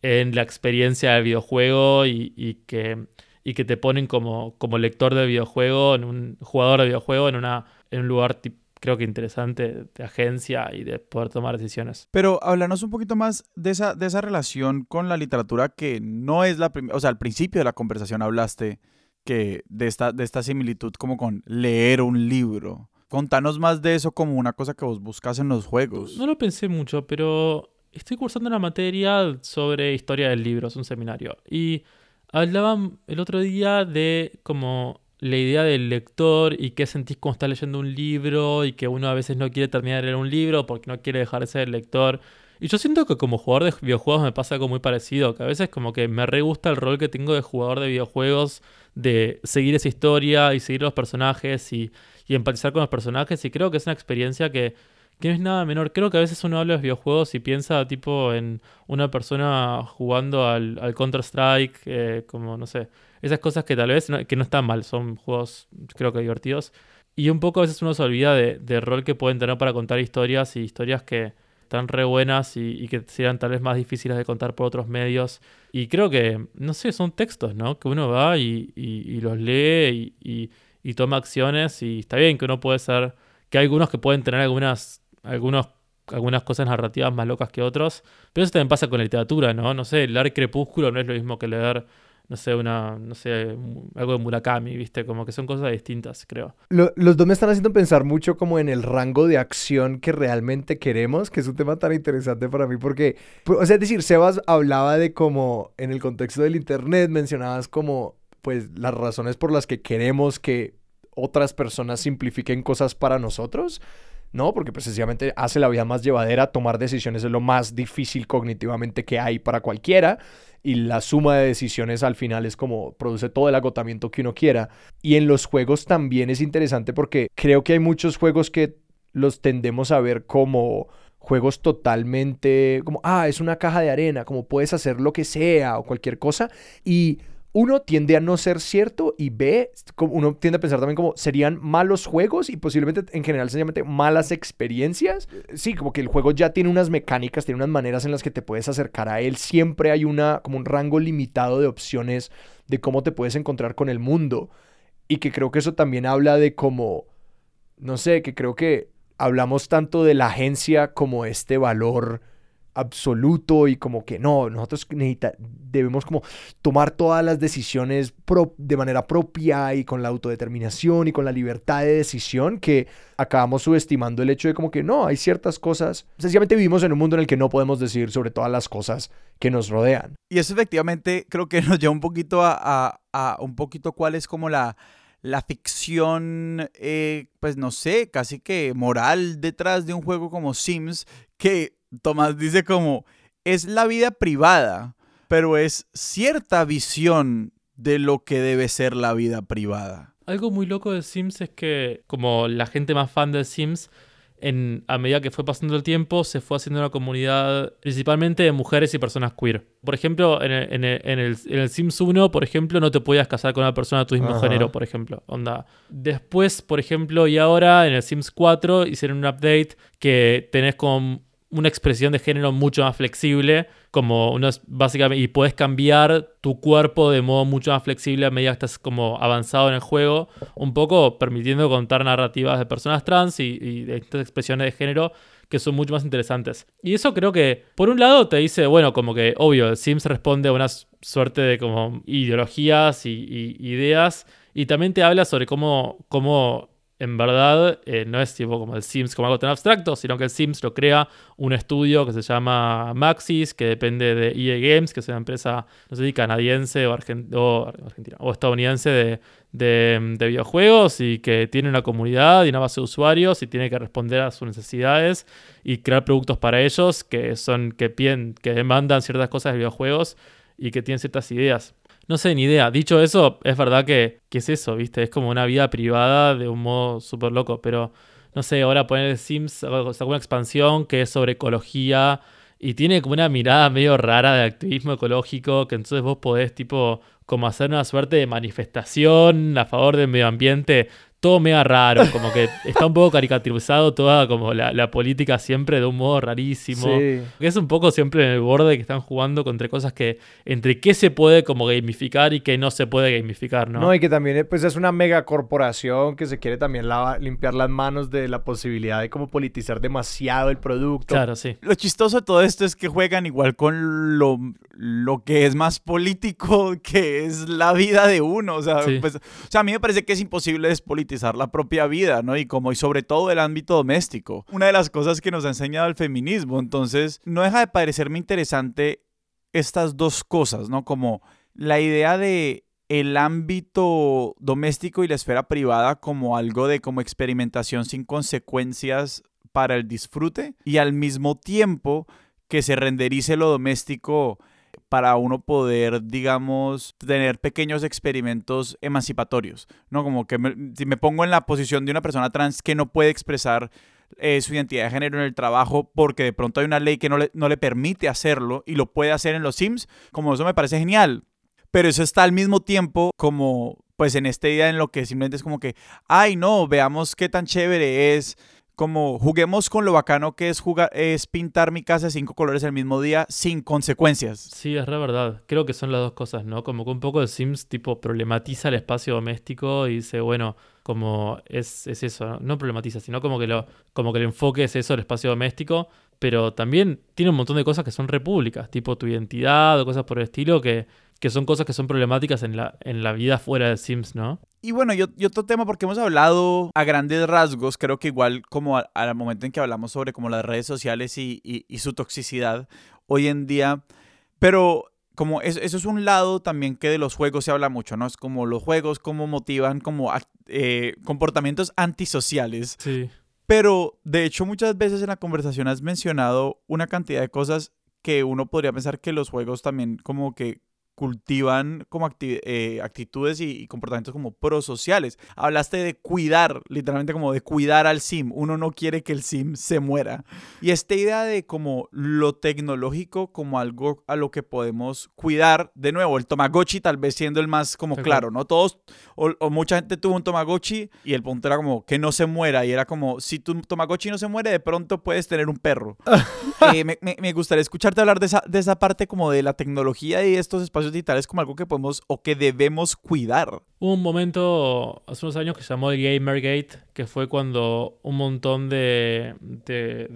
en la experiencia del videojuego y, que, y que te ponen como, como lector de videojuego, en un jugador de videojuego, en, una, en un lugar creo que interesante de agencia y de poder tomar decisiones. Pero háblanos un poquito más de esa, de esa relación con la literatura que no es la primera, o sea, al principio de la conversación hablaste que de esta, de esta similitud como con leer un libro. Contanos más de eso como una cosa que vos buscas en los juegos. No lo pensé mucho, pero estoy cursando una materia sobre historia del libro, es un seminario. Y hablaban el otro día de como la idea del lector y qué sentís cuando estás leyendo un libro y que uno a veces no quiere terminar de leer un libro porque no quiere dejar de ser lector. Y yo siento que como jugador de videojuegos me pasa algo muy parecido, que a veces como que me re gusta el rol que tengo de jugador de videojuegos, de seguir esa historia y seguir los personajes y, y empatizar con los personajes y creo que es una experiencia que, que no es nada menor. Creo que a veces uno habla de videojuegos y piensa tipo en una persona jugando al, al Counter-Strike, eh, como no sé, esas cosas que tal vez no, que no están mal, son juegos creo que divertidos. Y un poco a veces uno se olvida de, del rol que pueden tener para contar historias y historias que están re buenas y, que sean tal vez más difíciles de contar por otros medios. Y creo que, no sé, son textos, ¿no? Que uno va y, y los lee y, toma acciones y está bien que uno puede ser, que hay algunos que pueden tener algunas, algunos, algunas cosas narrativas más locas que otros, pero eso también pasa con la literatura, ¿no? No sé, leer Crepúsculo no es lo mismo que leer no sé, una, no sé, algo de Murakami, ¿viste? Como que son cosas distintas, creo. los dos me están haciendo pensar mucho como en el rango de acción que realmente queremos, que es un tema tan interesante para mí porque, o sea, es decir, Sebas hablaba de como, en el contexto del Internet, mencionabas como, pues, las razones por las que queremos que otras personas simplifiquen cosas para nosotros. ¿no? Porque precisamente hace la vida más llevadera, tomar decisiones es lo más difícil cognitivamente que hay para cualquiera y la suma de decisiones al final es como produce todo el agotamiento que uno quiera. Y en los juegos también es interesante porque creo que hay muchos juegos que los tendemos a ver como juegos totalmente como, ah, es una caja de arena, como puedes hacer lo que sea o cualquier cosa y uno tiende a no ser cierto y B, uno tiende a pensar también como serían malos juegos y posiblemente en general sencillamente malas experiencias. Sí, como que el juego ya tiene unas mecánicas, tiene unas maneras en las que te puedes acercar a él. Siempre hay una como un rango limitado de opciones de cómo te puedes encontrar con el mundo y que creo que eso también habla de como no sé, que creo que hablamos tanto de la agencia como este valor absoluto y como que no, nosotros debemos como tomar todas las decisiones de manera propia y con la autodeterminación y con la libertad de decisión que acabamos subestimando el hecho de como que no, hay ciertas cosas, sencillamente vivimos en un mundo en el que no podemos decir sobre todas las cosas que nos rodean. Y eso efectivamente creo que nos lleva un poquito a, a, un poquito cuál es como la la ficción, eh, pues no sé, casi que moral detrás de un juego como Sims, que Tomás dice como, es la vida privada, pero es cierta visión de lo que debe ser la vida privada. Algo muy loco de Sims es que, como la gente más fan de Sims, en, a medida que fue pasando el tiempo, se fue haciendo una comunidad principalmente de mujeres y personas queer. Por ejemplo, en el, en el, Sims 1, por ejemplo, no te podías casar con una persona de tu mismo género, por ejemplo. Onda. Después, por ejemplo, y ahora en el Sims 4 hicieron un update que tenés como una expresión de género mucho más flexible, como unos, básicamente, y puedes cambiar tu cuerpo de modo mucho más flexible a medida que estás como avanzado en el juego, un poco permitiendo contar narrativas de personas trans y, de estas expresiones de género que son mucho más interesantes. Y eso creo que, por un lado, te dice, bueno, como que, obvio, Sims responde a una suerte de como ideologías y, ideas, y también te habla sobre cómo, cómo en verdad eh, no es tipo como el Sims como algo tan abstracto, sino que el Sims lo crea un estudio que se llama Maxis, que depende de EA Games, que es una empresa, no sé si canadiense o, argentina, o estadounidense de, de, videojuegos y que tiene una comunidad y una base de usuarios y tiene que responder a sus necesidades y crear productos para ellos que son que, piden, que demandan ciertas cosas de videojuegos y que tienen ciertas ideas. No sé, ni idea. Dicho eso, es verdad que, que es eso, ¿viste? Es como una vida privada de un modo súper loco, pero no sé, ahora poner Sims, sacó una expansión que es sobre ecología y tiene como una mirada medio rara de activismo ecológico, que entonces vos podés tipo como hacer una suerte de manifestación a favor del medio ambiente todo mega raro, como que está un poco caricaturizado toda como la, política siempre de un modo rarísimo. Que es un poco siempre en el borde que están jugando contra cosas que, entre qué se puede como gamificar y qué no se puede gamificar, ¿no? No, y que también pues, es una mega corporación que se quiere también limpiar las manos de la posibilidad de como politizar demasiado el producto. Claro, sí. Lo chistoso de todo esto es que juegan igual con lo, lo que es más político <laughs> que es la vida de uno. O sea, Sí. pues, o sea, a mí me parece que es imposible despolitizar la propia vida, ¿no? Y como, y sobre todo el ámbito doméstico. Una de las cosas que nos ha enseñado el feminismo. Entonces, no deja de parecerme interesante estas dos cosas, ¿no? Como la idea de el ámbito doméstico y la esfera privada como algo de como experimentación sin consecuencias para el disfrute y al mismo tiempo que se renderice lo doméstico para uno poder, digamos, tener pequeños experimentos emancipatorios, ¿no? Como que me- si me pongo en la posición de una persona trans que no puede expresar eh, su identidad de género en el trabajo porque de pronto hay una ley que no le, no le permite hacerlo y lo puede hacer en los Sims, como eso me parece genial. Pero eso está al mismo tiempo como, pues en esta idea en lo que simplemente es como que, ay no, veamos qué tan chévere es, como juguemos con lo bacano que es jugar, es pintar mi casa cinco colores el mismo día sin consecuencias. Sí, es re verdad. Creo que son las dos cosas, ¿no? Como que un poco de Sims tipo problematiza el espacio doméstico y dice, bueno, como es, es eso, ¿no? No problematiza, sino como que lo, como que el enfoque es eso, el espacio doméstico, pero también tiene un montón de cosas que son repúblicas, tipo tu identidad o cosas por el estilo, que, que son cosas que son problemáticas en la, en la vida fuera de Sims, ¿no? Y bueno, y, y otro tema, porque hemos hablado a grandes rasgos, creo que igual como a- al momento en que hablamos sobre como las redes sociales y, y- y su toxicidad hoy en día, pero como es- eso es un lado también que de los juegos se habla mucho, ¿no? Es como los juegos, cómo motivan como eh, comportamientos antisociales. Sí. Pero de hecho muchas veces en la conversación has mencionado una cantidad de cosas que uno podría pensar que los juegos también como que cultivan como acti- eh, actitudes y, y comportamientos como prosociales. Hablaste de cuidar, literalmente como de cuidar al sim. Uno no quiere que el sim se muera. Y esta idea de como lo tecnológico como algo a lo que podemos cuidar, de nuevo, el Tamagotchi tal vez siendo el más como claro, ¿no? Todos o, o mucha gente tuvo un Tamagotchi y el punto era como que no se muera y era como si tu Tamagotchi no se muere de pronto puedes tener un perro. <laughs> Eh, me, me- me gustaría escucharte hablar de esa, de esa parte como de la tecnología y estos espacios digitales como algo que podemos o que debemos cuidar. Hubo un momento hace unos años que se llamó el Gamergate, que fue cuando un montón de,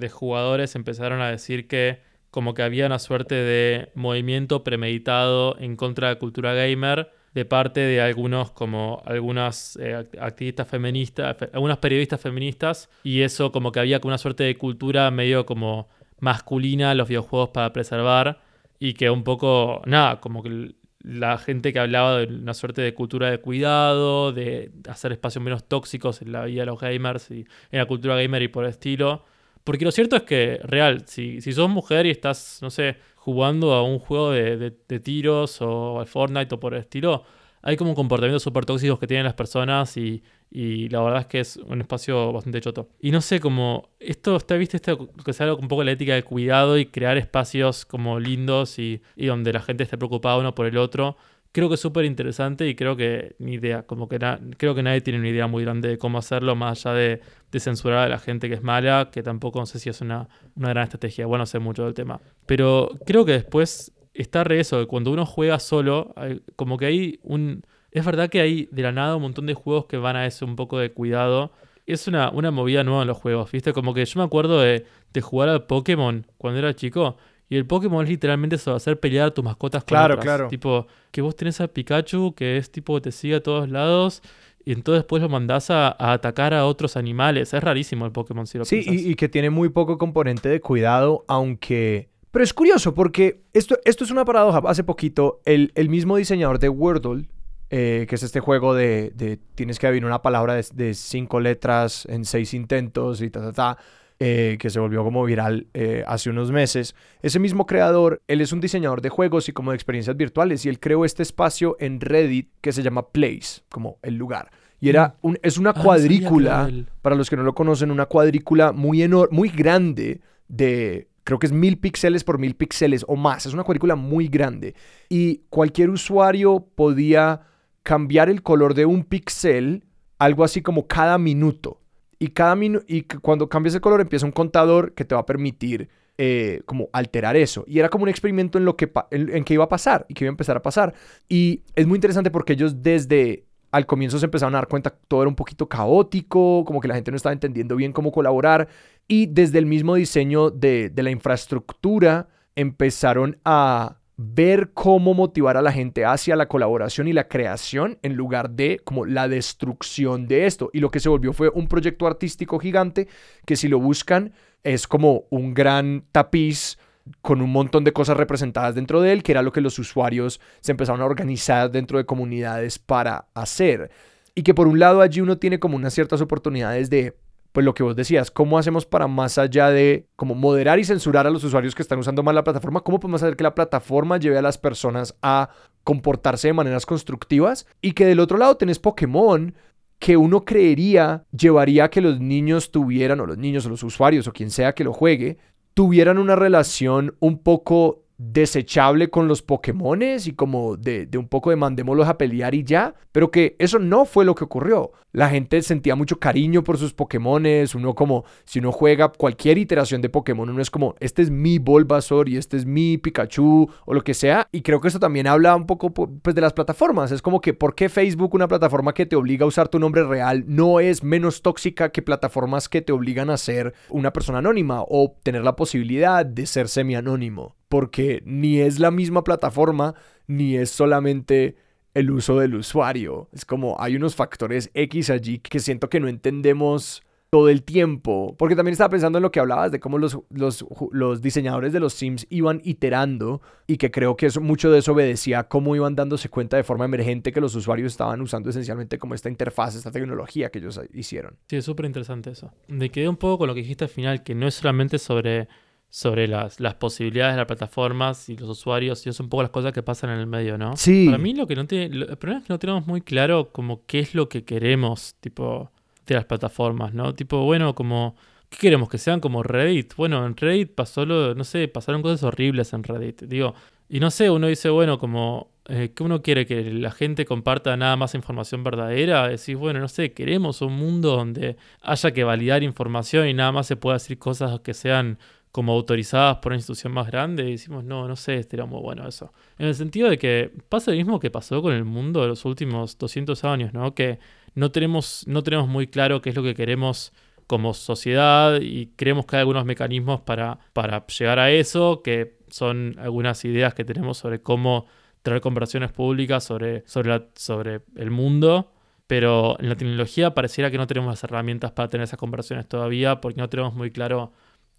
jugadores empezaron a decir que como que había una suerte de movimiento premeditado en contra de la cultura gamer de parte de algunos como algunas eh, act- activistas feministas, fe- algunas periodistas feministas y eso como que había como una suerte de cultura medio como masculina los videojuegos para preservar y que un poco, nada, como que la gente que hablaba de una suerte de cultura de cuidado, de hacer espacios menos tóxicos en la vida de los gamers y en la cultura gamer y por el estilo. Porque lo cierto es que, real, si, si sos mujer y estás, no sé, jugando a un juego de, de- de tiros o al Fortnite o por el estilo, hay como comportamientos súper tóxicos que tienen las personas y, y la verdad es que es un espacio bastante choto. Y no sé, como esto está, viste, esto que se habla un poco la ética de cuidado y crear espacios como lindos y, y donde la gente esté preocupada uno por el otro. Creo que es súper interesante y creo que ni idea, como que na- creo que nadie tiene una idea muy grande de cómo hacerlo, más allá de, de censurar a la gente que es mala, que tampoco no sé si es una, una gran estrategia. Bueno, no sé mucho del tema. Pero creo que después está re eso, cuando uno juega solo, como que hay un... Es verdad que hay de la nada un montón de juegos que van a eso un poco de cuidado. Es una, una movida nueva en los juegos, ¿viste? Como que yo me acuerdo de, de jugar al Pokémon cuando era chico. Y el Pokémon es literalmente eso, hacer pelear a tus mascotas con Claro, otras. claro. Tipo, que vos tenés a Pikachu, que es tipo que te sigue a todos lados, y entonces después lo mandás a, a atacar a otros animales. Es rarísimo el Pokémon si lo Sí, y que tiene muy poco componente de cuidado, aunque... Pero es curioso porque esto, esto es una paradoja. Hace poquito, el, el mismo diseñador de Wordle, eh, que es este juego de, de tienes que adivinar una palabra de, de cinco letras en seis intentos y ta, ta, ta, eh, que se volvió como viral eh, hace unos meses. Ese mismo creador, él es un diseñador de juegos y como de experiencias virtuales y él creó este espacio en Reddit que se llama Place, como el lugar. Y era un, es una Ah, cuadrícula para los que no lo conocen, una cuadrícula muy enorme, muy grande de, creo que es mil píxeles por mil píxeles o más. Es una cuadrícula muy grande. Y cualquier usuario podía cambiar el color de un píxel, algo así como cada minuto. Y, cada minu- y cuando cambias el color empieza un contador que te va a permitir eh, como alterar eso. Y era como un experimento en lo que, en que iba a pasar y que iba a empezar a pasar. Y es muy interesante porque ellos desde al comienzo se empezaron a dar cuenta todo era un poquito caótico, como que la gente no estaba entendiendo bien cómo colaborar. Y desde el mismo diseño de, de la infraestructura empezaron a ver cómo motivar a la gente hacia la colaboración y la creación en lugar de como la destrucción de esto. Y lo que se volvió fue un proyecto artístico gigante que si lo buscan es como un gran tapiz con un montón de cosas representadas dentro de él, que era lo que los usuarios se empezaron a organizar dentro de comunidades para hacer. Y que por un lado allí uno tiene como unas ciertas oportunidades de, pues lo que vos decías, ¿cómo hacemos para más allá de como moderar y censurar a los usuarios que están usando mal la plataforma? ¿Cómo podemos hacer que la plataforma lleve a las personas a comportarse de maneras constructivas? Y que del otro lado tenés Pokémon que uno creería llevaría a que los niños tuvieran, o los niños o los usuarios o quien sea que lo juegue, tuvieran una relación un poco desechable con los Pokémones y como de, un poco de mandémoslos a pelear y ya, pero que eso no fue lo que ocurrió. La gente sentía mucho cariño por sus Pokémones, uno como, si uno juega cualquier iteración de Pokémon, uno es como, este es mi Bulbasaur y este es mi Pikachu o lo que sea, y creo que eso también habla un poco pues de las plataformas, es como que, ¿por qué Facebook, una plataforma que te obliga a usar tu nombre real, no es menos tóxica que plataformas que te obligan a ser una persona anónima o tener la posibilidad de ser semi-anónimo? Porque ni es la misma plataforma, ni es solamente el uso del usuario. Es como hay unos factores X allí que siento que no entendemos todo el tiempo. Porque también estaba pensando en lo que hablabas de cómo los, los, diseñadores de los Sims iban iterando y que creo que eso, mucho de eso obedecía cómo iban dándose cuenta de forma emergente que los usuarios estaban usando esencialmente como esta interfaz, esta tecnología que ellos hicieron. Sí, es súper interesante eso. Me quedé un poco con lo que dijiste al final, que no es solamente sobre sobre las, las, posibilidades de las plataformas y los usuarios, y son un poco las cosas que pasan en el medio, ¿no? Sí. Para mí lo que no tiene, el problema es que no tenemos muy claro como qué es lo que queremos, tipo, de las plataformas, ¿no? Tipo, bueno, como, ¿qué queremos? Que sean como Reddit. Bueno, en Reddit pasó lo, no sé, pasaron cosas horribles en Reddit, digo, y no sé, uno dice, bueno, como, eh, ¿qué uno quiere? ¿Que la gente comparta nada más información verdadera? Decís, bueno, no sé, queremos un mundo donde haya que validar información y nada más se pueda decir cosas que sean como autorizadas por una institución más grande y decimos, no, no sé, estaría muy bueno eso. En el sentido de que pasa lo mismo que pasó con el mundo de los últimos 200 años, ¿no? Que no tenemos, no tenemos muy claro qué es lo que queremos como sociedad y creemos que hay algunos mecanismos para, para llegar a eso, que son algunas ideas que tenemos sobre cómo traer conversaciones públicas sobre, sobre, sobre el mundo, pero en la tecnología pareciera que no tenemos las herramientas para tener esas conversaciones todavía porque no tenemos muy claro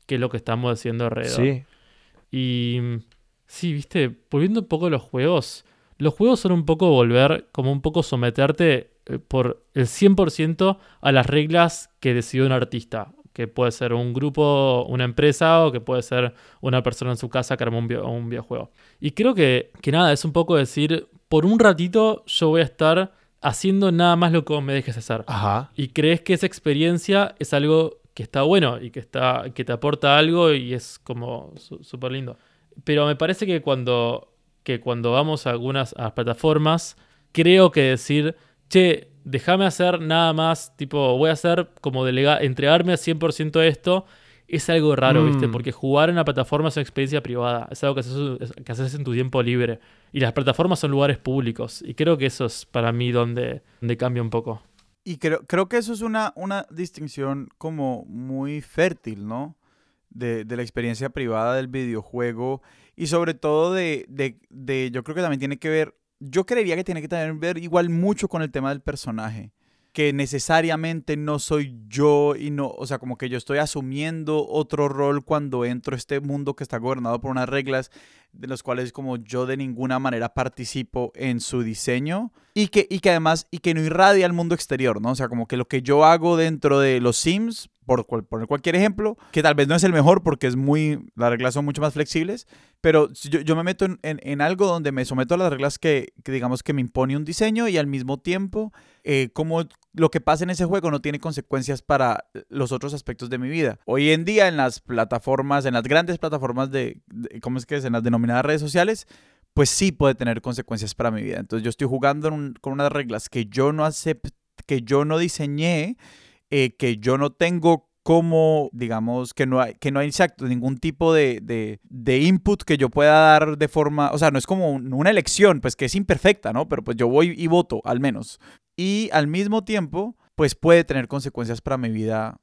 qué es lo que estamos haciendo alrededor. Sí. Y sí, viste, volviendo un poco a los juegos, los juegos son un poco volver, como un poco someterte eh, por el 100% a las reglas que decidió un artista, que puede ser un grupo, una empresa o que puede ser una persona en su casa que armó un, un videojuego. Y creo que, que nada, es un poco decir, por un ratito yo voy a estar haciendo nada más lo que vos me dejes hacer. Ajá. Y crees que esa experiencia es algo que está bueno y que, está, que te aporta algo y es como súper lindo. Pero me parece que cuando, que cuando vamos a algunas plataformas, creo que decir, che, déjame hacer nada más, tipo, voy a hacer como delegar, entregarme al 100% esto, es algo raro, ¿viste? Mm. Porque jugar en una plataforma es una experiencia privada, es algo que haces, que haces en tu tiempo libre. Y las plataformas son lugares públicos. Y creo que eso es para mí donde, donde cambia un poco. Y creo, creo que eso es una, una distinción como muy fértil, ¿no? De, de, la experiencia privada del videojuego y sobre todo de, de, de, yo creo que también tiene que ver, yo creería que tiene que también ver igual mucho con el tema del personaje, que necesariamente no soy yo y no, o sea, como que yo estoy asumiendo otro rol cuando entro a este mundo que está gobernado por unas reglas de las cuales como yo de ninguna manera participo en su diseño y que, y que además y que no irradia al mundo exterior, ¿no? O sea, como que lo que yo hago dentro de los Sims, por poner cualquier ejemplo, que tal vez no es el mejor porque es muy, las reglas son mucho más flexibles, pero yo, yo me meto en, en, algo donde me someto a las reglas que, que, digamos que me impone un diseño y al mismo tiempo eh, como lo que pasa en ese juego no tiene consecuencias para los otros aspectos de mi vida. Hoy en día en las plataformas, en las grandes plataformas de, ¿cómo es que es? En las denominadas redes sociales, pues sí puede tener consecuencias para mi vida. Entonces yo estoy jugando con unas reglas que yo no acepto, que yo no diseñé, eh, que yo no tengo como, digamos, que no hay, que no hay exacto ningún tipo de, de, de, input que yo pueda dar de forma, o sea, no es como una elección, pues que es imperfecta, ¿no? Pero pues yo voy y voto, al menos. Y al mismo tiempo, pues puede tener consecuencias para mi vida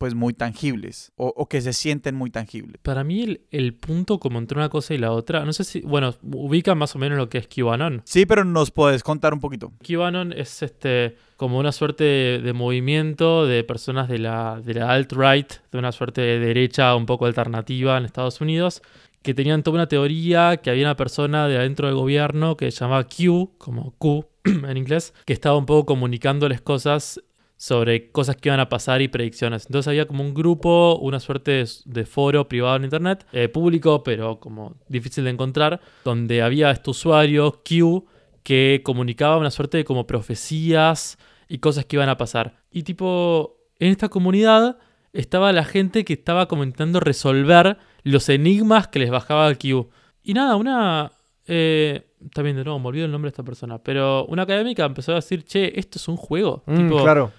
pues muy tangibles o, o que se sienten muy tangibles. Para mí el, el punto como entre una cosa y la otra, no sé si, bueno, ubican más o menos lo que es QAnon. Sí, pero nos puedes contar un poquito. QAnon es este como una suerte de, de movimiento de personas de la, de la alt-right, de una suerte de derecha un poco alternativa en Estados Unidos, que tenían toda una teoría que había una persona de adentro del gobierno que se llamaba Q, como Q <clears throat> en inglés, que estaba un poco comunicándoles cosas sobre cosas que iban a pasar y predicciones. Entonces había como un grupo, una suerte de, de foro privado en internet, eh, público, pero como difícil de encontrar, donde había este usuario Q que comunicaba una suerte de como profecías y cosas que iban a pasar. Y tipo, en esta comunidad estaba la gente que estaba como intentando resolver los enigmas que les bajaba Q. Y nada, una... Eh, también de nuevo, me olvido el nombre de esta persona, pero una académica empezó a decir, che, esto es un juego. Mm, tipo, claro.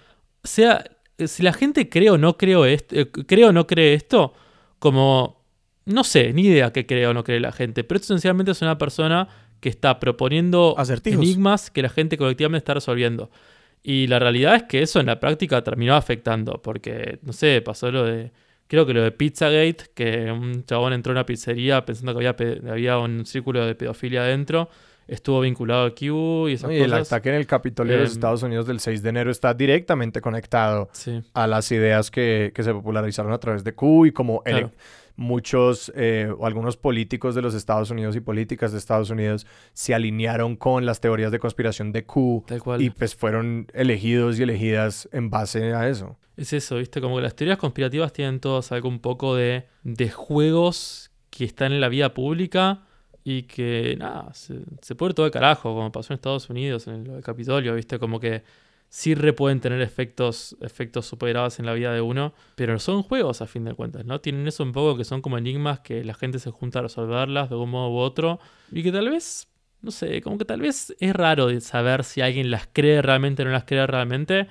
Sea, si la gente cree o no creo esto, eh, cree o no cree esto, como no sé, ni idea qué cree o no cree la gente, pero esto esencialmente es una persona que está proponiendo Acertijos. enigmas que la gente colectivamente está resolviendo. Y la realidad es que eso en la práctica terminó afectando, porque, no sé, pasó lo de, creo que lo de Pizzagate, que un chabón entró a una pizzería pensando que había, había un círculo de pedofilia adentro, estuvo vinculado a Q y esas ¿no? Y el ataque en el Capitolio de los Em, Estados Unidos del 6 de enero está directamente conectado Sí. a las ideas que, que se popularizaron a través de Q y como muchos eh, o algunos políticos de los Estados Unidos y políticas de Estados Unidos se alinearon con las teorías de conspiración de Q y pues fueron elegidos y elegidas en base a eso. Es eso, ¿viste? Como que las teorías conspirativas tienen todas algo un poco de, de juegos que están en la vida pública y que, nada, se, puede ir todo de carajo, como pasó en Estados Unidos, en el Capitolio, ¿viste? Como que sí re pueden tener efectos, efectos super graves en la vida de uno, pero son juegos a fin de cuentas, ¿no? Tienen eso un poco que son como enigmas que la gente se junta a resolverlas de un modo u otro y que tal vez, no sé, como que tal vez es raro saber si alguien las cree realmente o no las cree realmente,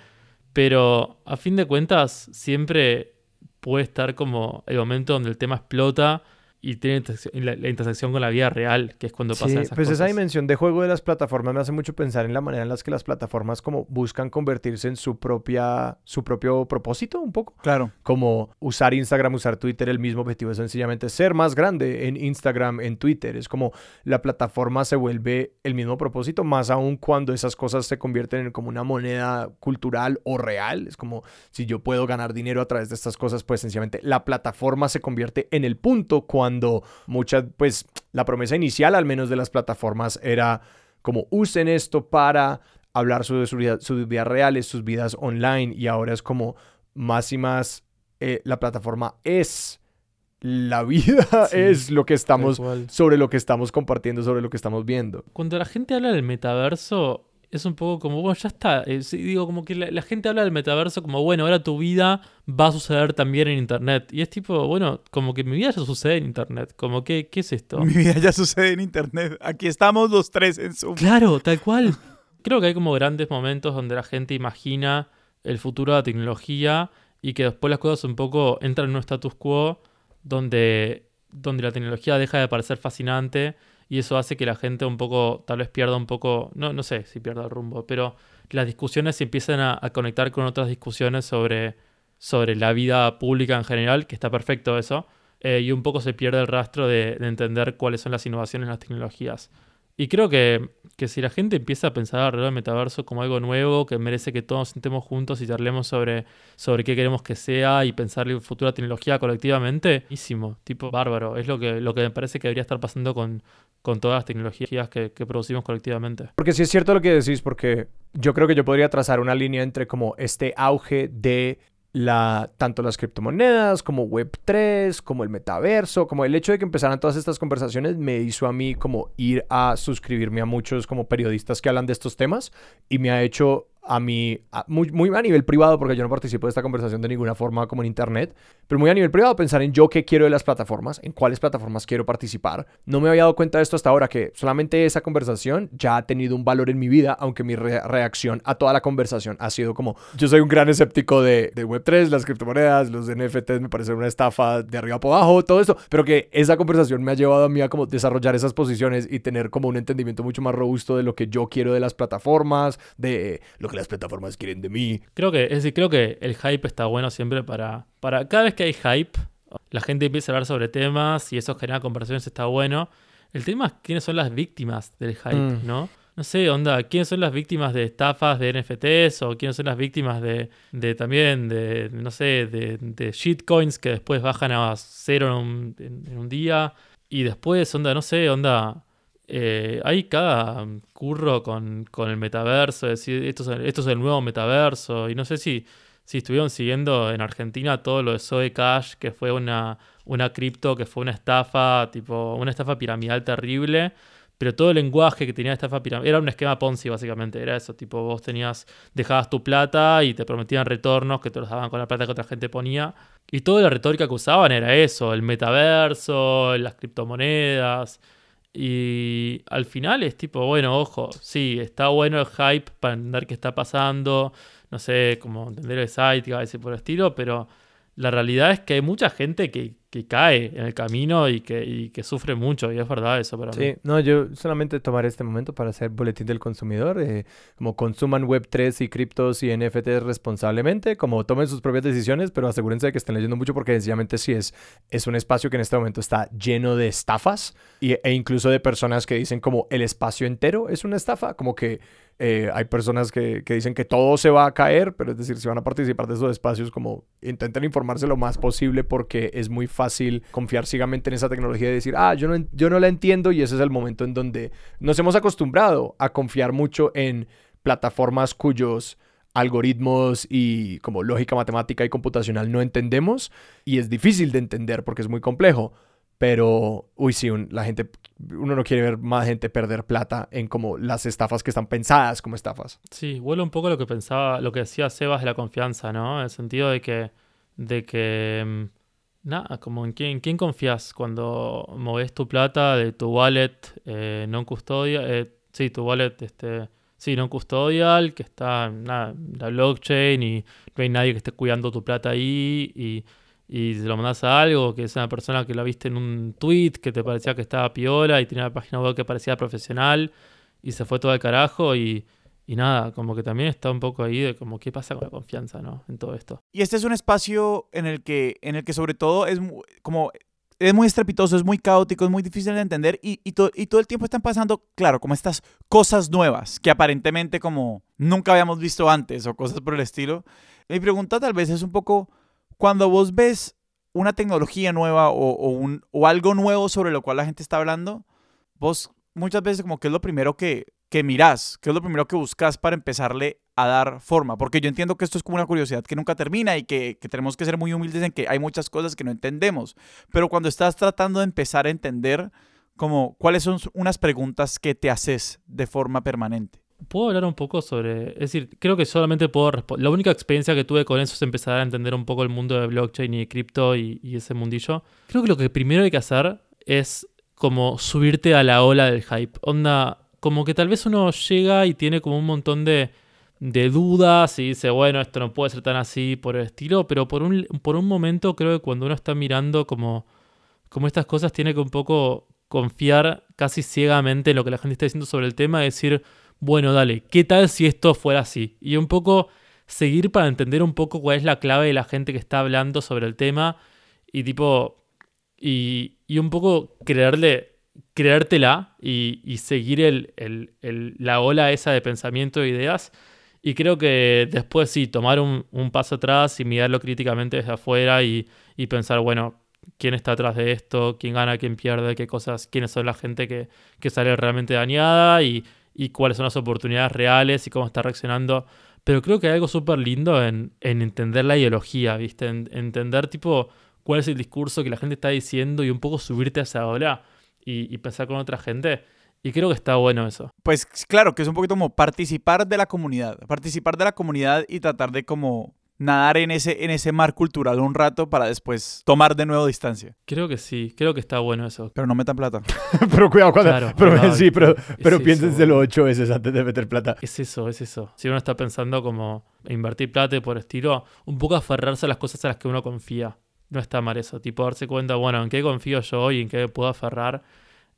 pero a fin de cuentas siempre puede estar como el momento donde el tema explota y tiene la, la intersección con la vida real, que es cuando Sí, pasan esas pues esa cosas. dimensión de juego de las plataformas me hace mucho pensar en la manera en las que las plataformas como buscan convertirse en su propia su propio propósito un poco Claro. como usar Instagram, usar Twitter, el mismo objetivo es sencillamente ser más grande en Instagram, en Twitter. Es como la plataforma se vuelve el mismo propósito, más aún cuando esas cosas se convierten en como una moneda cultural o real. Es como si yo puedo ganar dinero a través de estas cosas, pues sencillamente la plataforma se convierte en el punto cuando muchas, pues la promesa inicial al menos de las plataformas era como usen esto para hablar sobre su vida- sus vidas reales, sus vidas online y ahora es como más y más eh, la plataforma es la vida, <laughs> Sí, es lo que estamos sobre lo que estamos compartiendo, sobre lo que estamos viendo. Cuando la gente habla del metaverso, es un poco como, bueno, ya está. eh, digo, como que la, la gente habla del metaverso como, bueno, ahora tu vida va a suceder también en Internet. Y es tipo, bueno, como que mi vida ya sucede en Internet. Como que, ¿qué es esto? Mi vida ya sucede en internet. Aquí estamos los tres en Zoom. Claro, tal cual. Creo que hay como grandes momentos donde la gente imagina el futuro de la tecnología y que después las cosas un poco entran en un status quo donde, donde la tecnología deja de parecer fascinante y eso hace que la gente un poco, tal vez pierda un poco, no, no sé si pierda el rumbo, pero las discusiones se empiezan a, conectar con otras discusiones sobre, sobre la vida pública en general, que está perfecto eso, eh, y un poco se pierde el rastro de, de entender cuáles son las innovaciones en las tecnologías. Y creo que, que si la gente empieza a pensar alrededor del metaverso como algo nuevo, que merece que todos nos sentemos juntos y charlemos sobre, sobre qué queremos que sea y pensar en futura tecnología colectivamente, buenísimo, tipo bárbaro. Es lo que, lo que me parece que debería estar pasando con, con todas las tecnologías que, que producimos colectivamente. Porque sí es cierto lo que decís, porque yo creo que yo podría trazar una línea entre como este auge de la, tanto las criptomonedas como Web3, como el metaverso, como el hecho de que empezaran todas estas conversaciones me hizo a mí como ir a suscribirme a muchos como periodistas que hablan de estos temas y me ha hecho a mí, muy, a nivel privado, porque yo no participo de esta conversación de ninguna forma como en internet, pero muy a nivel privado pensar en yo qué quiero de las plataformas, en cuáles plataformas quiero participar. No me había dado cuenta de esto hasta ahora, que solamente esa conversación ya ha tenido un valor en mi vida, aunque mi re- reacción a toda la conversación ha sido como, yo soy un gran escéptico de, de Web3, las criptomonedas, los NFTs me parecen una estafa de arriba para abajo, todo esto, pero que esa conversación me ha llevado a mí a como desarrollar esas posiciones y tener como un entendimiento mucho más robusto de lo que yo quiero de las plataformas, de lo que las plataformas quieren de mí. Creo que, es decir, creo que el hype está bueno siempre para, para. Cada vez que hay hype, la gente empieza a hablar sobre temas y eso genera conversaciones, está bueno. El tema es quiénes son las víctimas del hype, Mm. ¿no? No sé, onda, quiénes son las víctimas de estafas de NFTs o quiénes son las víctimas de, de también, de, no sé, de, de shitcoins que después bajan a cero en un, en- en un día. Y después, onda, no sé, onda, eh, hay cada curro con, con el metaverso, es decir, esto es, esto es el nuevo metaverso. Y no sé si, si estuvieron siguiendo en Argentina todo lo de Zoe Cash, que fue una, una cripto, que fue una estafa, tipo, una estafa piramidal terrible. Pero todo el lenguaje que tenía estafa piramidal era un esquema Ponzi, básicamente. Era eso, tipo, vos tenías, dejabas tu plata y te prometían retornos que te los daban con la plata que otra gente ponía. Y toda la retórica que usaban era eso, el metaverso, las criptomonedas. Y al final es tipo, bueno, ojo, sí, está bueno el hype para entender qué está pasando, no sé, como entender el site, a por el estilo, pero la realidad es que hay mucha gente que, que cae en el camino y que, y que sufre mucho, y es verdad eso para mí. Sí, no, yo solamente tomaré este momento para hacer boletín del consumidor, eh, como consuman Web3 y criptos y NFTs responsablemente, como tomen sus propias decisiones, pero asegúrense de que estén leyendo mucho porque sencillamente sí es, es un espacio que en este momento está lleno de estafas y, e incluso de personas que dicen como el espacio entero es una estafa, como que eh, hay personas que, que dicen que todo se va a caer, pero es decir, si van a participar de esos espacios, como intenten informarse lo más posible porque es muy fácil confiar ciegamente en esa tecnología y decir, ah, yo no, yo no la entiendo y ese es el momento en donde nos hemos acostumbrado a confiar mucho en plataformas cuyos algoritmos y como lógica matemática y computacional no entendemos y es difícil de entender porque es muy complejo. Pero, uy, sí, la gente, uno no quiere ver más gente perder plata en como las estafas que están pensadas como estafas. Sí, vuelve un poco a lo que pensaba, lo que decía Sebas de la confianza, ¿no? En el sentido de que, de que, mm, nada, como en quién, quién confías cuando moves tu plata de tu wallet eh, non custodial, eh, sí, tu wallet, este, sí, non custodial, que está nada, la blockchain y no hay nadie que esté cuidando tu plata ahí y, y se lo mandas a algo, que es una persona que la viste en un tweet que te parecía que estaba piola y tenía una página web que parecía profesional y se fue todo al carajo y, y nada, como que también está un poco ahí de como qué pasa con la confianza, ¿no? En todo esto. Y este es un espacio en el que, en el que sobre todo es como es muy estrepitoso, es muy caótico, es muy difícil de entender y, y, to- y todo el tiempo están pasando, claro, como estas cosas nuevas que aparentemente como nunca habíamos visto antes o cosas por el estilo. Mi pregunta tal vez es un poco, cuando vos ves una tecnología nueva o, un, o algo nuevo sobre lo cual la gente está hablando, vos muchas veces como que es lo primero que, que mirás, que es lo primero que buscas para empezarle a dar forma. Porque yo entiendo que esto es como una curiosidad que nunca termina y que, que tenemos que ser muy humildes en que hay muchas cosas que no entendemos. Pero cuando estás tratando de empezar a entender, como, ¿cuáles son unas preguntas que te haces de forma permanente? ¿Puedo hablar un poco sobre.? Es decir, creo que solamente puedo responder. La única experiencia que tuve con eso es empezar a entender un poco el mundo de blockchain y cripto y, ese mundillo. Creo que lo que primero hay que hacer es como subirte a la ola del hype. Onda, como que tal vez uno llega y tiene como un montón de, de dudas y dice, bueno, esto no puede ser tan así por el estilo, pero por un, por un momento creo que cuando uno está mirando como, como estas cosas tiene que un poco confiar casi ciegamente en lo que la gente está diciendo sobre el tema decir, bueno, dale, ¿qué tal si esto fuera así? Y un poco seguir para entender un poco cuál es la clave de la gente que está hablando sobre el tema y tipo, y, y un poco creerle, creértela y, y seguir el, el- la ola esa de pensamiento e ideas. Y creo que después sí, tomar un, un paso atrás y mirarlo críticamente desde afuera y, y pensar, bueno, quién está atrás de esto, quién gana, quién pierde, qué cosas, quiénes son la gente que, que sale realmente dañada y, y cuáles son las oportunidades reales y cómo está reaccionando. Pero creo que hay algo súper lindo en, en entender la ideología, ¿viste? En, entender, tipo, cuál es el discurso que la gente está diciendo y un poco subirte a esa ola y, y pensar con otra gente. Y creo que está bueno eso. Pues claro, que es un poquito como participar de la comunidad, participar de la comunidad y tratar de como nadar en ese, en ese mar cultural un rato para después tomar de nuevo distancia. Creo que sí, creo que está bueno eso. Pero no metan plata. <laughs> pero cuidado cuando... Claro, pero, cuidado, sí, pero, es pero eso, piénsenselo boludo. ocho veces antes de meter plata. Es eso, es eso. Si uno está pensando como invertir plata y por estilo, un poco aferrarse a las cosas a las que uno confía. No está mal eso. Tipo darse cuenta, bueno, en qué confío yo y en qué puedo aferrar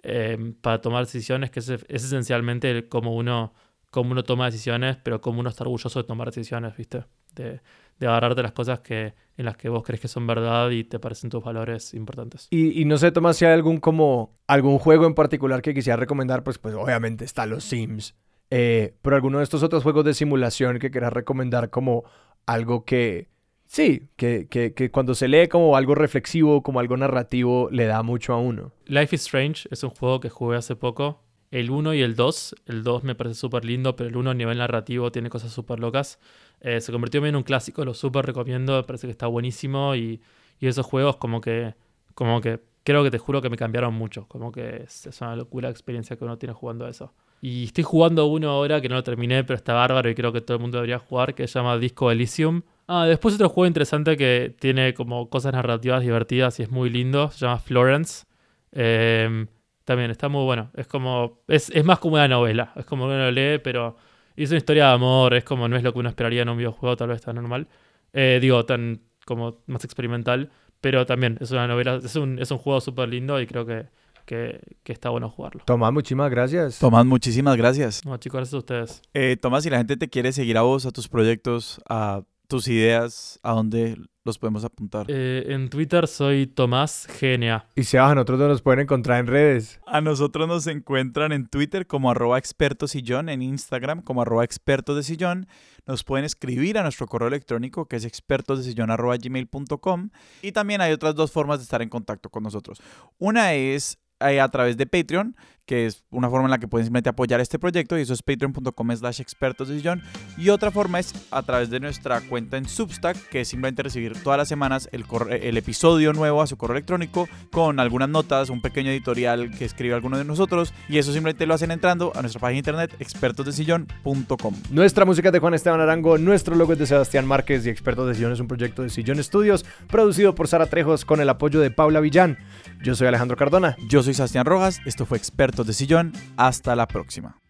eh, para tomar decisiones, que es, es esencialmente como uno cómo uno toma decisiones, pero cómo uno está orgulloso de tomar decisiones, ¿viste? De, de agarrarte las cosas que, en las que vos crees que son verdad y te parecen tus valores importantes. Y, y no sé, Tomás, si hay algún como algún juego en particular que quisiera recomendar, pues, pues obviamente está los Sims. Eh, pero alguno de estos otros juegos de simulación que quieras recomendar como algo que, sí, que, que, que cuando se lee como algo reflexivo, como algo narrativo, le da mucho a uno. Life is Strange es un juego que jugué hace poco. El 1 y el 2. El 2 me parece súper lindo, pero el 1 a nivel narrativo tiene cosas súper locas. Eh, se convirtió en un clásico, lo súper recomiendo, me parece que está buenísimo y, esos juegos como que, como que, creo que te juro que me cambiaron mucho, como que es, una locura la experiencia que uno tiene jugando eso. Y estoy jugando uno ahora que no lo terminé, pero está bárbaro y creo que todo el mundo debería jugar, que se llama Disco Elysium. Ah, después otro juego interesante que tiene como cosas narrativas divertidas y es muy lindo, se llama Florence. Eh, también está muy bueno. Es como. Es, es más como una novela. Es como que uno lo lee, pero. es una historia de amor. Es como no es lo que uno esperaría en un videojuego, tal vez tan normal. Eh, digo, tan como más experimental. Pero también es una novela. Es un, es un juego súper lindo y creo que, que, que, está bueno jugarlo. Tomás, muchísimas gracias. Tomás, muchísimas gracias. No, chicos, gracias a ustedes. Eh, Tomás, si la gente te quiere seguir a vos, a tus proyectos, a tus ideas, ¿a dónde los podemos apuntar? Eh, en Twitter soy Tomás GNA. Y si a nosotros nos pueden encontrar en redes. A nosotros nos encuentran en Twitter como arroba expertos sillón, en Instagram como arroba expertos de sillón. Nos pueden escribir a nuestro correo electrónico que es expertosdesillón arroba gmail.com. Y también hay otras dos formas de estar en contacto con nosotros. Una es eh, a través de Patreon, que es una forma en la que pueden simplemente apoyar este proyecto y eso es patreon.com slash expertos de sillón. Y otra forma es a través de nuestra cuenta en Substack, que es simplemente recibir todas las semanas el, el episodio nuevo a su correo electrónico con algunas notas, un pequeño editorial que escribe alguno de nosotros y eso simplemente lo hacen entrando a nuestra página de internet expertosdesillón.com. Nuestra música es de Juan Esteban Arango, nuestro logo es de Sebastián Márquez y Expertos de Sillón es un proyecto de Sillón Studios producido por Sara Trejos con el apoyo de Paula Villán. Yo soy Alejandro Cardona. Yo soy Sebastián Rojas. Esto fue Expertos de Sillón. Hasta la próxima.